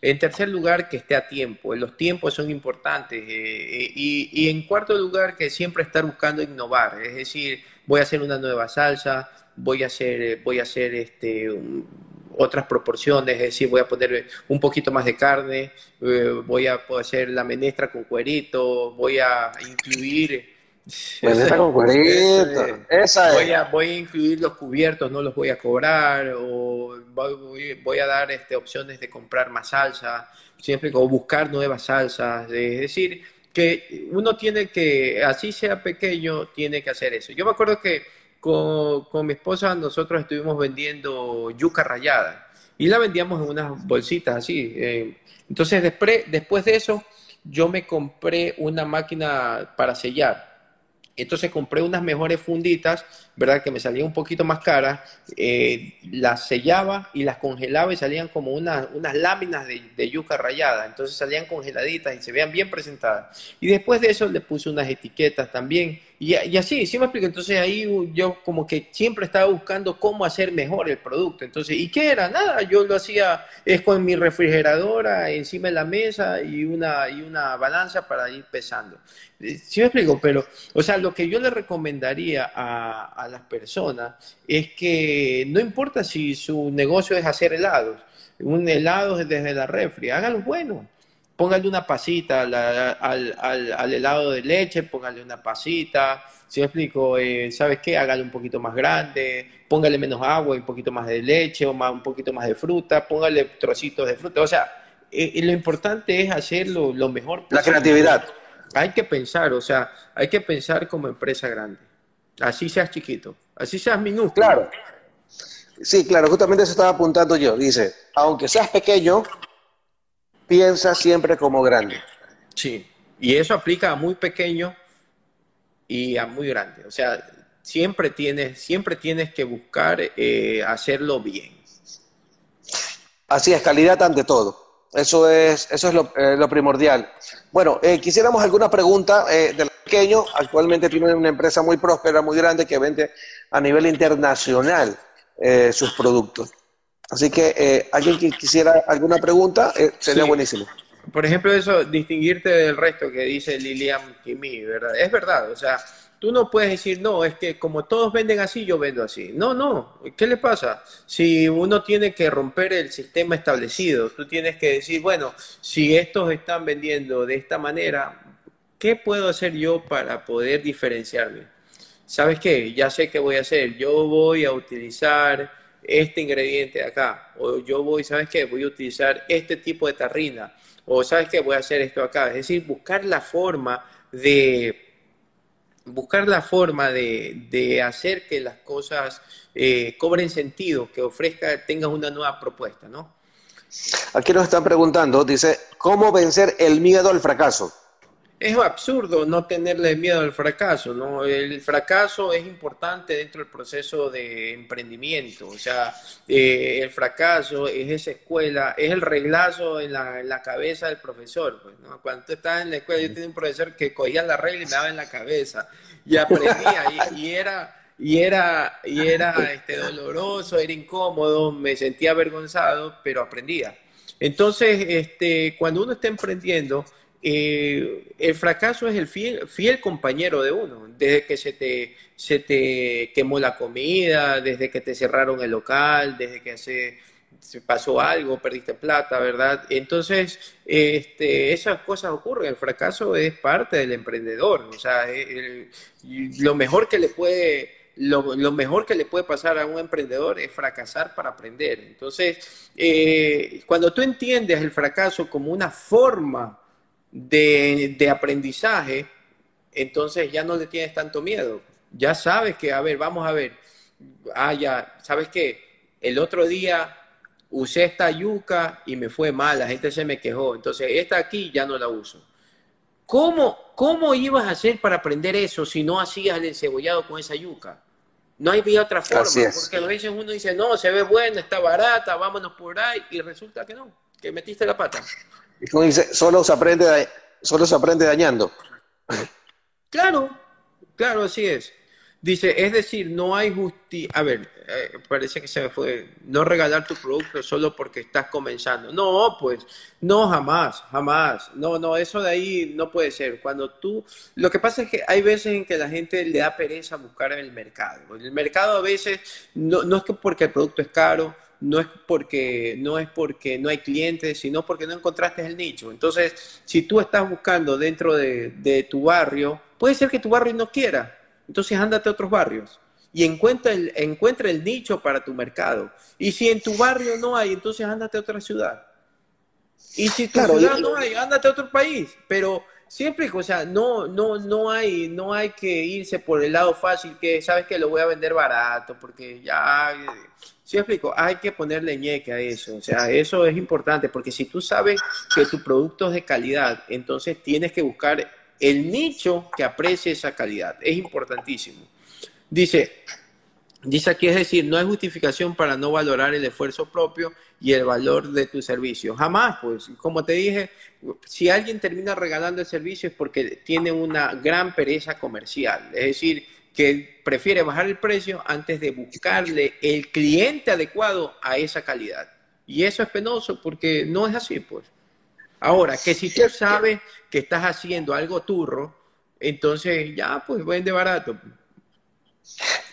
En tercer lugar, que esté a tiempo. Los tiempos son importantes. Eh, eh, y, en cuarto lugar, que siempre estar buscando innovar. Es decir, voy a hacer una nueva salsa, voy a hacer, eh, voy a hacer este, otras proporciones, es decir, voy a poner un poquito más de carne, voy a hacer la menestra con cuerito, voy a incluir voy, a, voy a incluir los cubiertos, no los voy a cobrar, o voy, a dar este, opciones de comprar más salsa, siempre o buscar nuevas salsas. Es decir, que uno tiene que, así sea pequeño, tiene que hacer eso. Yo me acuerdo que con, con mi esposa nosotros estuvimos vendiendo yuca rallada y la vendíamos en unas bolsitas así. Eh. entonces, después, después de eso, yo me compré una máquina para sellar entonces compré unas mejores funditas, ¿verdad? Que me salían un poquito más caras, eh, las sellaba y las congelaba y salían como unas láminas de, yuca rayada. Entonces salían congeladitas y se veían bien presentadas. Y después de eso le puse unas etiquetas también. Y, así, sí me explico. Entonces ahí yo como que siempre estaba buscando cómo hacer mejor el producto. Entonces, ¿y qué era? Nada, yo lo hacía es con mi refrigeradora encima de la mesa y una, y una balanza para ir pesando. Eh, sí me explico, pero, o sea, lo que yo le recomendaría a, a las personas es que no importa si su negocio es hacer helados, un helado desde la refri, hágalo bueno. Póngale una pasita al, helado de leche, póngale una pasita. Si me explico, eh, ¿sabes qué? Hágalo un poquito más grande, póngale menos agua y un poquito más de leche o más, un poquito más de fruta, póngale trocitos de fruta. O sea, eh, lo importante es hacerlo lo mejor posible. La creatividad. Hay que pensar, o sea, hay que pensar como empresa grande. Así seas chiquito, así seas minúsculo. Claro. Sí, claro, justamente eso estaba apuntando yo. Dice, aunque seas pequeño, piensa siempre como grande. Sí, y eso aplica a muy pequeño y a muy grande. O sea, siempre tienes, siempre tienes que buscar eh, hacerlo bien. Así es, calidad ante todo. Eso es, eso es lo, eh, primordial. Bueno, eh, quisiéramos alguna pregunta eh, del pequeño. Actualmente tiene una empresa muy próspera, muy grande, que vende a nivel internacional sus productos. Así que alguien que quisiera alguna pregunta, sería buenísimo. Por ejemplo, eso, distinguirte del resto que dice Lilian Kimi, ¿verdad? Es verdad, o sea, Tú no puedes decir, no, es que como todos venden así, yo vendo así. No, no, ¿qué le pasa? Si uno tiene que romper el sistema establecido, tú tienes que decir, bueno, si estos están vendiendo de esta manera, ¿qué puedo hacer yo para poder diferenciarme? ¿Sabes qué? Ya sé qué voy a hacer. Yo voy a utilizar este ingrediente de acá. O yo voy, ¿sabes qué? Voy a utilizar este tipo de tarrina. O ¿sabes qué? Voy a hacer esto acá. Es decir, buscar la forma de buscar la forma de, hacer que las cosas eh, cobren sentido, que ofrezca, tengas una nueva propuesta, ¿no? Aquí nos están preguntando, dice, ¿cómo vencer el miedo al fracaso? Es absurdo no tenerle miedo al fracaso, ¿no? El fracaso es importante dentro del proceso de emprendimiento, o sea, eh, el fracaso es esa escuela, es el reglazo en la, cabeza del profesor, pues, ¿no? Cuando tú estás en la escuela, yo tenía un profesor que cogía la regla y me daba en la cabeza, y aprendía, y, era y era, y era este, doloroso, era incómodo, me sentía avergonzado, pero aprendía. Entonces, este, cuando uno está emprendiendo, eh, el fracaso es el fiel, compañero de uno, desde que se te, se te quemó la comida, desde que te cerraron el local, desde que se, pasó algo, perdiste plata, ¿verdad? Entonces, este, esas cosas ocurren, el fracaso es parte del emprendedor, o sea, lo mejor que le puede... Lo, mejor que le puede pasar a un emprendedor es fracasar para aprender. Entonces, eh, cuando tú entiendes el fracaso como una forma de, aprendizaje, entonces ya no le tienes tanto miedo. Ya sabes que, a ver, vamos a ver, ah, ya, ¿sabes qué? El otro día usé esta yuca y me fue mal, la gente se me quejó, entonces esta aquí ya no la uso. ¿Cómo, cómo ibas a hacer para aprender eso si no hacías el encebollado con esa yuca? No había otra forma, porque a veces uno dice, no, se ve buena, está barata, vámonos por ahí, y resulta que no, que metiste la pata. Y como dice, solo se aprende, solo se aprende dañando. Claro, claro, así es. Dice, es decir, no hay justicia. A ver, eh, parece que se me fue. No regalar tu producto solo porque estás comenzando. No, pues, no, jamás, jamás. No, no, eso de ahí no puede ser. Cuando tú. Lo que pasa es que hay veces en que la gente le da pereza buscar en el mercado. En el mercado a veces, no, no es que porque el producto es caro, no es porque no es porque no hay clientes, sino porque no encontraste el nicho. Entonces, si tú estás buscando dentro de, tu barrio, puede ser que tu barrio no quiera. Entonces, ándate a otros barrios y encuentra el, encuentra el nicho para tu mercado. Y si en tu barrio no hay, entonces ándate a otra ciudad. Y si tu ciudad no hay, ándate a otro país. Pero siempre, o sea, no, no, no hay, no hay que irse por el lado fácil que sabes que lo voy a vender barato, porque ya ¿Sí explico? Hay que ponerle ñeque a eso. O sea, eso es importante porque si tú sabes que tu producto es de calidad, entonces tienes que buscar el nicho que aprecie esa calidad. Es importantísimo. Dice, dice aquí, es decir, no hay justificación para no valorar el esfuerzo propio y el valor de tu servicio. Jamás, pues, como te dije, si alguien termina regalando el servicio es porque tiene una gran pereza comercial. Es decir, que prefiere bajar el precio antes de buscarle el cliente adecuado a esa calidad. Y eso es penoso porque no es así, pues. Ahora, que si tú sabes que estás haciendo algo turro, entonces ya, pues vende barato.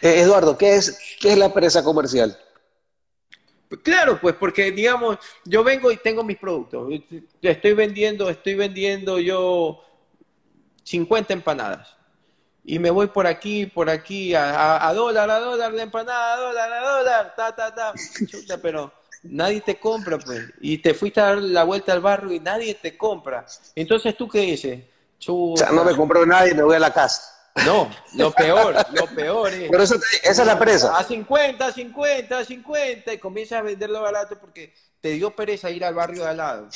Eh, Eduardo, ¿qué es, ¿qué es la empresa comercial? Claro, pues porque digamos, yo vengo y tengo mis productos. Estoy vendiendo, estoy vendiendo yo 50 empanadas y me voy por aquí, por aquí, a, dólar, a dólar la empanada, a dólar, a dólar, ta, ta, ta. Chuta, pero nadie te compra, pues. Y te fuiste a dar la vuelta al barrio y nadie te compra. Entonces, ¿tú qué dices? O sea, no me compró nadie, me voy a la casa. No, lo peor, lo peor es. Pero eso esa es la presa. A 50, 50, 50 y comienzas a venderlo barato porque te dio pereza ir al barrio de al lado.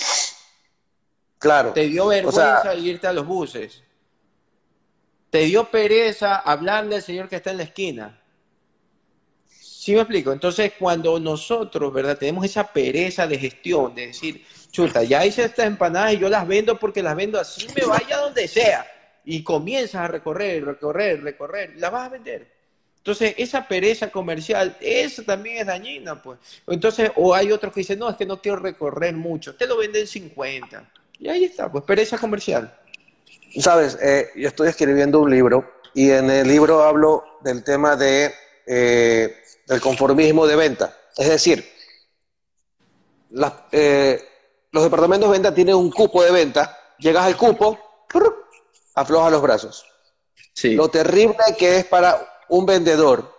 Claro. Te dio vergüenza irte a los buses. te dio pereza hablar del señor que está en la esquina. ¿Sí me explico? Entonces, cuando nosotros, ¿verdad? Tenemos esa pereza de gestión, de decir, chuta, ya hice estas empanadas y yo las vendo porque las vendo así, me vaya donde sea. Y comienzas a recorrer, recorrer, recorrer, las vas a vender. Entonces, esa pereza comercial, eso también es dañina, pues. Entonces, o hay otros que dicen, no, es que no quiero recorrer mucho, te lo venden 50. Y ahí está, pues, pereza comercial. Sabes, eh, yo estoy escribiendo un libro y en el libro hablo del tema de eh, del conformismo de venta. Es decir, eh, los departamentos de venta tienen un cupo de venta, llegas al cupo, afloja los brazos. Sí. Lo terrible que es para un vendedor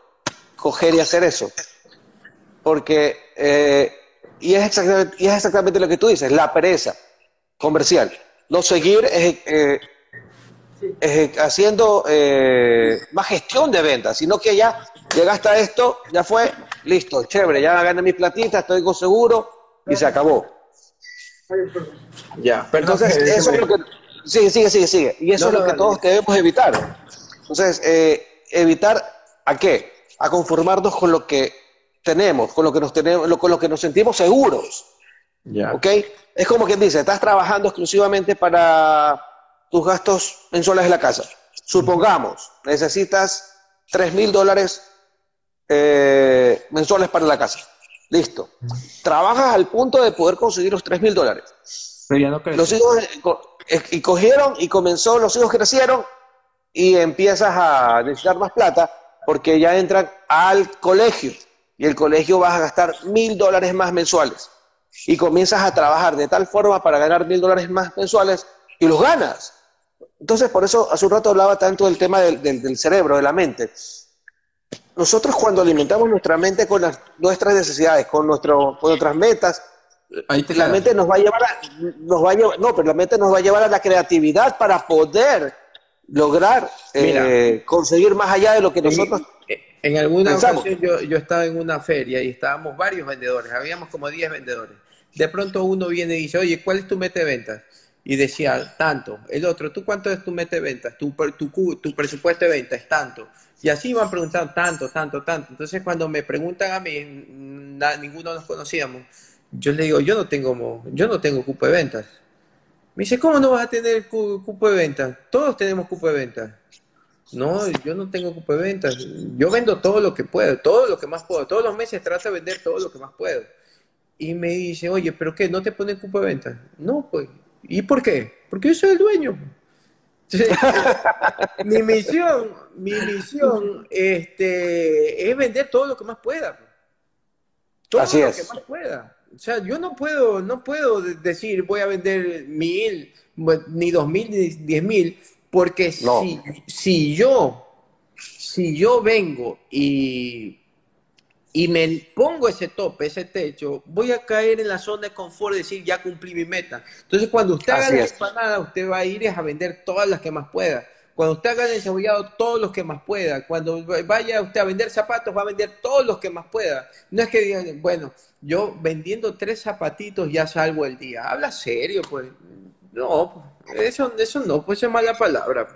coger y hacer eso. Porque, y, es exactamente, y es exactamente lo que tú dices, la pereza comercial. No seguir haciendo eh, más gestión de ventas, sino que ya llegaste a esto, ya fue, listo, chévere, ya gané mi platita, estoy con seguro y se acabó. Ya, entonces eso es lo que sigue, sigue, sigue, sigue, y eso es lo que todos debemos evitar. Entonces, eh, evitar a qué? A conformarnos con lo que tenemos, con lo que nos tenemos, con lo que nos sentimos seguros. Ya. ¿Ok? Es como quien dice, estás trabajando exclusivamente para tus gastos mensuales de la casa. Supongamos, necesitas 3 mil dólares eh, mensuales para la casa. Listo. Trabajas al punto de poder conseguir los 3 mil dólares. los hijos y cogieron y comenzó, los hijos crecieron y empiezas a necesitar más plata porque ya entran al colegio y el colegio vas a gastar mil dólares más mensuales y comienzas a trabajar de tal forma para ganar mil dólares más mensuales y los ganas. Entonces, por eso hace un rato hablaba tanto del tema del, cerebro, de la mente. Nosotros cuando alimentamos nuestra mente con nuestras necesidades, con, nuestro, nuestras metas, la mente nos va a llevar a, nos va a no, pero la mente nos va a llevar a la creatividad para poder lograr eh, conseguir más allá de lo que nosotros en, alguna ocasión yo, yo, estaba en una feria y estábamos varios vendedores, habíamos como 10 vendedores. De pronto uno viene y dice, oye, ¿cuál es tu meta de ventas? y decía tanto. El otro, ¿tú cuánto es tu meta de ventas? Tu, tu, tu presupuesto de ventas es tanto. Y así iban preguntando tanto, tanto, tanto. Entonces cuando me preguntan a mí, ninguno nos conocíamos, yo le digo, yo no tengo, yo no tengo cupo de ventas. Me dice, ¿cómo no vas a tener cupo de ventas? Todos tenemos cupo de ventas. No, yo no tengo cupo de ventas. Yo vendo todo lo que puedo, todo lo que más puedo. Todos los meses trato de vender todo lo que más puedo. Y me dice, oye, ¿pero qué? ¿No te ponen cupo de ventas? No, pues ¿Y por qué? Porque yo soy el dueño. mi misión, mi misión este, es vender todo lo que más pueda. Todo lo que más pueda. O sea, yo no puedo, no puedo decir voy a vender mil, ni dos mil, ni diez mil, porque si, si yo, si yo vengo y y me pongo ese tope, ese techo, voy a caer en la zona de confort y decir, ya cumplí mi meta. Entonces, cuando usted haga la empanada, usted va a ir a vender todas las que más pueda. Cuando usted haga el encebollado, todos los que más pueda. Cuando vaya usted a vender zapatos, va a vender todos los que más pueda. No es que digan, bueno, yo vendiendo tres zapatitos ya salvo el día. Habla serio, pues. No, eso, eso no, pues es mala palabra.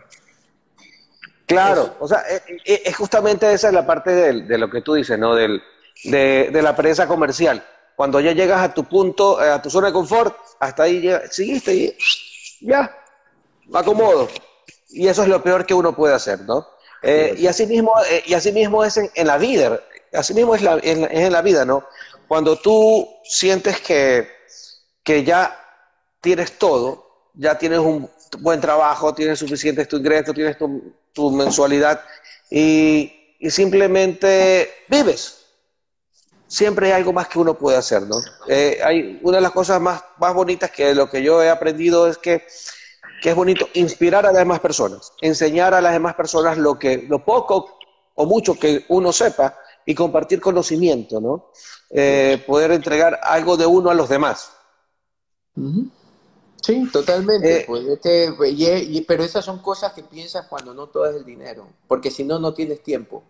Claro, o sea, eh, eh, es, justamente esa es la parte de, lo que tú dices, ¿no? Del, de, la prensa comercial. Cuando ya llegas a tu punto, eh, a tu zona de confort, hasta ahí ya, seguiste y ya, me acomodo. Y eso es lo peor que uno puede hacer, ¿no? y así mismo, y así mismo es en, la vida, así mismo es, la, es en la vida, ¿no? Cuando tú sientes que, que ya tienes todo, ya tienes un buen trabajo, tienes suficientes tu ingreso, tienes tu, tu mensualidad y, simplemente vives. Siempre hay algo más que uno puede hacer, ¿no? Eh, hay una de las cosas más, más bonitas que lo que yo he aprendido es que, es bonito inspirar a las demás personas, enseñar a las demás personas lo que, lo poco o mucho que uno sepa y compartir conocimiento, ¿no? Eh, poder entregar algo de uno a los demás. Sí, totalmente. Eh, pues, pero esas son cosas que piensas cuando no todo es el dinero, porque si no, no tienes tiempo.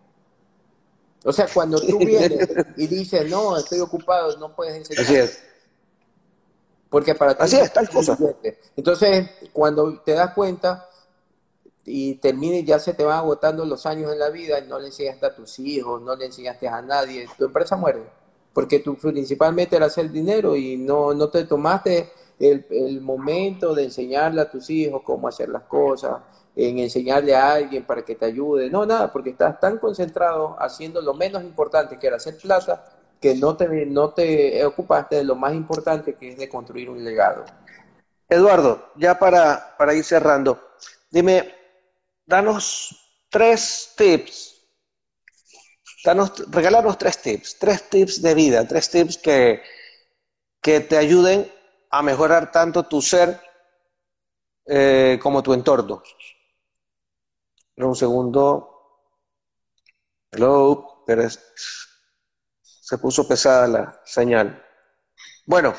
O sea, cuando tú vienes y dices, no, estoy ocupado, no puedes enseñar. Así es. Porque para ti Así es, tal cosa. Entonces, cuando te das cuenta, y termine ya se te van agotando los años en la vida y no le enseñaste a tus hijos, no le enseñaste a nadie, tu empresa muere. Porque tú principalmente era hacer dinero y no, no te tomaste el, el momento de enseñarle a tus hijos cómo hacer las cosas, en enseñarle a alguien para que te ayude. No, nada, porque estás tan concentrado haciendo lo menos importante que era hacer plata que no te, no te ocupaste de lo más importante que es de construir un legado. Eduardo, ya para, para ir cerrando, dime, danos tres tips, danos, regalarnos tres tips, tres tips de vida, tres tips que, que te ayuden a mejorar tanto tu ser eh, como tu entorno. Pero un segundo. Hello, pero se puso pesada la señal. Bueno,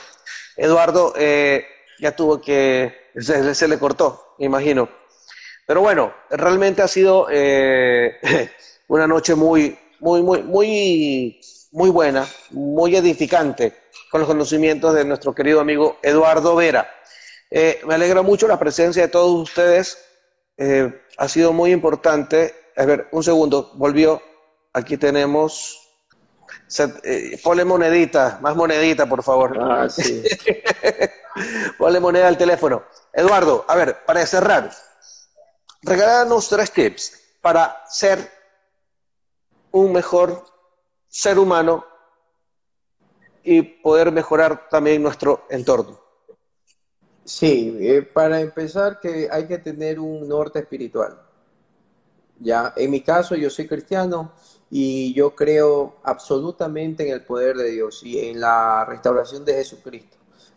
Eduardo eh, ya tuvo que, se, le cortó, me imagino. Pero bueno, realmente ha sido eh, una noche muy, muy, muy, muy, muy buena, muy edificante con los conocimientos de nuestro querido amigo Eduardo Vera. Eh, me alegra mucho la presencia de todos ustedes ha sido muy importante. A ver, un segundo, volvió. Aquí tenemos. Eh, ponle monedita, más monedita, por favor. Ah, sí. ponle moneda al teléfono. Eduardo, a ver, para cerrar, regálanos tres tips para ser un mejor ser humano y poder mejorar también nuestro entorno. Sí, eh, para empezar que hay que tener un norte espiritual. Ya, en mi caso yo soy cristiano y yo creo absolutamente en el poder de Dios y en la restauración de Jesucristo,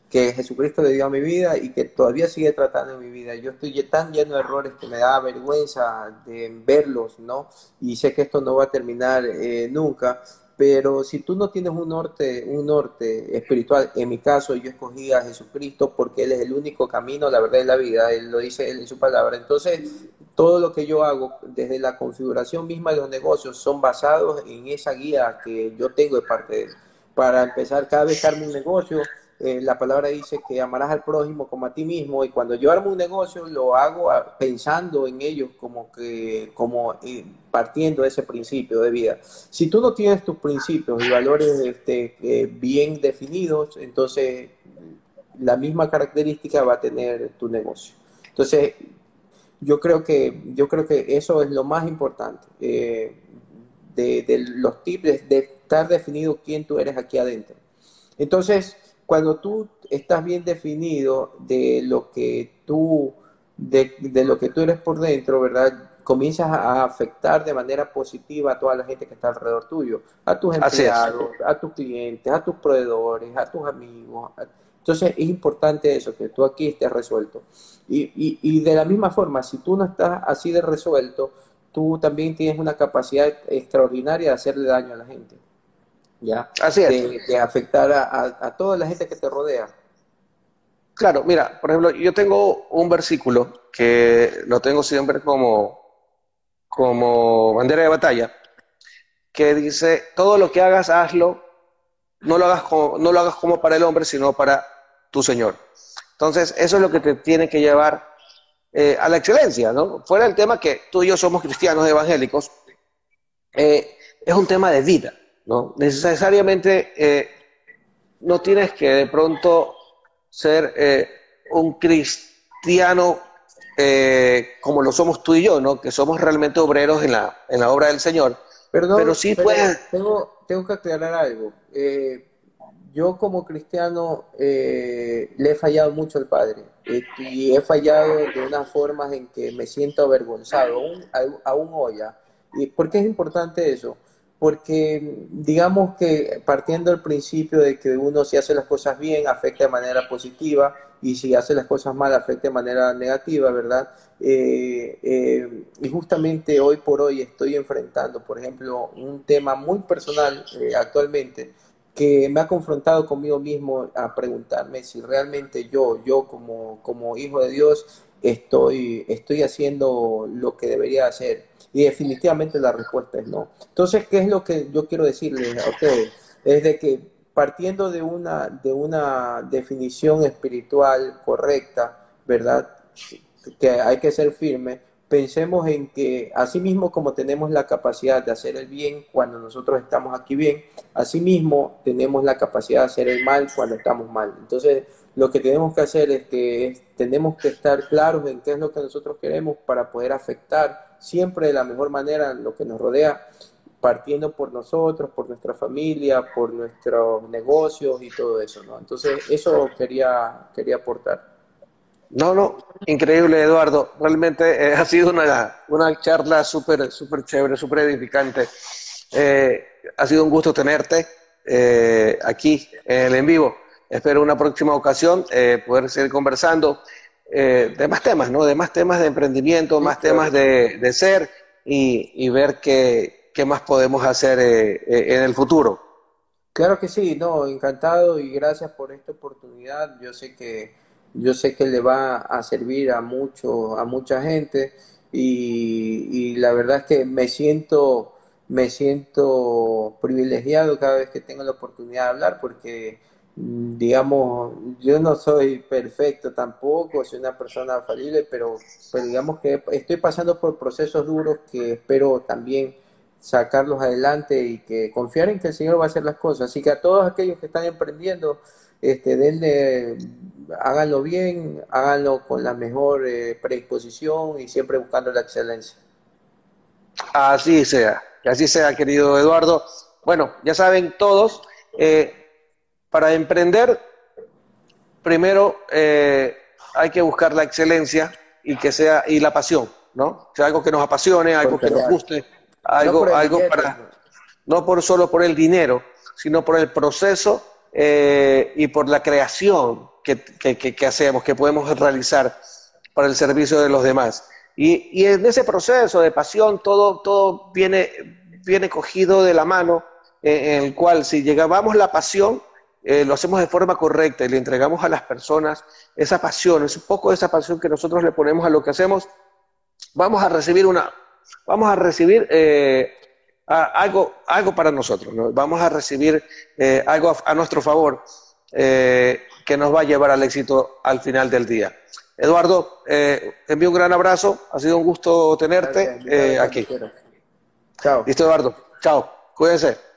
que Jesucristo le dio a mi vida y que todavía sigue tratando en mi vida. Yo estoy tan lleno de errores que me da vergüenza de verlos, ¿no? Y sé que esto no va a terminar eh, nunca, pero si tú no tienes un norte, un norte espiritual, en mi caso yo escogí a Jesucristo porque Él es el único camino, la verdad y la vida, Él lo dice en su palabra. Entonces, todo lo que yo hago desde la configuración misma de los negocios son basados en esa guía que yo tengo de parte de Él. Para empezar, cada vez que un negocio, eh, la palabra dice que amarás al prójimo como a ti mismo y cuando yo armo un negocio lo hago pensando en ellos como que como eh, partiendo de ese principio de vida. Si tú no tienes tus principios y valores este, eh, bien definidos, entonces la misma característica va a tener tu negocio. Entonces, yo creo que yo creo que eso es lo más importante de, de los tips de estar definido quién tú eres aquí adentro. Entonces, cuando tú estás bien definido de lo que tú, de, lo que tú eres por dentro, ¿verdad? Comienzas a afectar de manera positiva a toda la gente que está alrededor tuyo, a tus empleados, a tus clientes, a tus proveedores, a tus amigos. Entonces es importante eso, que tú aquí estés resuelto. Y, y de la misma forma, si tú no estás así de resuelto, tú también tienes una capacidad extraordinaria de hacerle daño a la gente. ¿Ya? Así es. De, afectar a, toda la gente que te rodea. Claro, mira, por ejemplo, yo tengo un versículo que lo tengo siempre como, como bandera de batalla, que dice, todo lo que hagas, hazlo, no lo hagas como, no lo hagas como para el hombre, sino para tu Señor. Entonces, eso es lo que te tiene que llevar eh, a la excelencia, ¿no? Fuera del tema que tú y yo somos cristianos evangélicos, eh, es un tema de vida. ¿No? Necesariamente eh, no tienes que de pronto ser eh, un cristiano eh, como lo somos tú y yo, ¿no? Que somos realmente obreros en la, en la obra del Señor. pero sí puedes... Tengo, tengo que aclarar algo. yo como cristiano le he fallado mucho al Padre y he fallado de unas formas en que me siento avergonzado, aún, aún hoy. ¿Y por qué es importante eso? Porque digamos que partiendo del principio de que uno si hace las cosas bien afecta de manera positiva y si hace las cosas mal afecta de manera negativa, ¿verdad? Eh, eh, y justamente hoy por hoy estoy enfrentando, por ejemplo, un tema muy personal eh, actualmente que me ha confrontado conmigo mismo a preguntarme si realmente yo, yo como, como hijo de Dios, estoy, estoy haciendo lo que debería hacer y definitivamente la respuesta es no. Entonces, ¿qué es lo que yo quiero decirles a? Es de que partiendo de una, de una definición espiritual correcta, ¿verdad? Que hay que ser firme, pensemos en que así mismo como tenemos la capacidad de hacer el bien cuando nosotros estamos aquí bien, así mismo tenemos la capacidad de hacer el mal cuando estamos mal. Entonces, lo que tenemos que hacer es que tenemos que estar claros en qué es lo que nosotros queremos para poder afectar siempre de la mejor manera lo que nos rodea, partiendo por nosotros, por nuestra familia, por nuestros negocios y todo eso, ¿no? Entonces, eso quería, quería aportar. No, no, increíble, Eduardo. Realmente eh, ha sido una, una charla súper súper chévere, súper edificante. Eh, ha sido un gusto tenerte eh, aquí en el en vivo. Espero una próxima ocasión poder seguir conversando de más temas, ¿no? De más temas de emprendimiento, más temas de, de ser y, y ver qué, qué, más podemos hacer en el futuro. Claro que sí, no, encantado y gracias por esta oportunidad. Yo sé que yo sé que le va a servir a mucho, a mucha gente y, la verdad es que me siento, me siento privilegiado cada vez que tengo la oportunidad de hablar porque digamos, yo no soy perfecto tampoco, soy una persona falible, pero, pero digamos que estoy pasando por procesos duros que espero también sacarlos adelante y que confiar en que el Señor va a hacer las cosas. Así que a todos aquellos que están emprendiendo, este, denle, háganlo bien, háganlo con la mejor eh, predisposición y siempre buscando la excelencia. Así sea, así sea, querido Eduardo. Bueno, ya saben todos, eh, para emprender, primero eh, hay que buscar la excelencia y que sea y la pasión, ¿no? sea, algo que nos apasione, algo que nos guste, algo, algo para no por solo por el dinero, sino por el proceso eh, y por la creación que, que, hacemos, que podemos realizar para el servicio de los demás. Y, y, en ese proceso de pasión todo, todo viene, viene cogido de la mano, eh, en el cual si llegábamos la pasión, eh, lo hacemos de forma correcta y le entregamos a las personas esa pasión, es un poco de esa pasión que nosotros le ponemos a lo que hacemos, vamos a recibir una, vamos a recibir algo, algo para nosotros, vamos a recibir eh, algo a, nuestro favor eh, que nos va a llevar al éxito al final del día. Eduardo, eh, envío un gran abrazo, ha sido un gusto tenerte aquí. Chao. Listo, Eduardo. Chao, cuídense.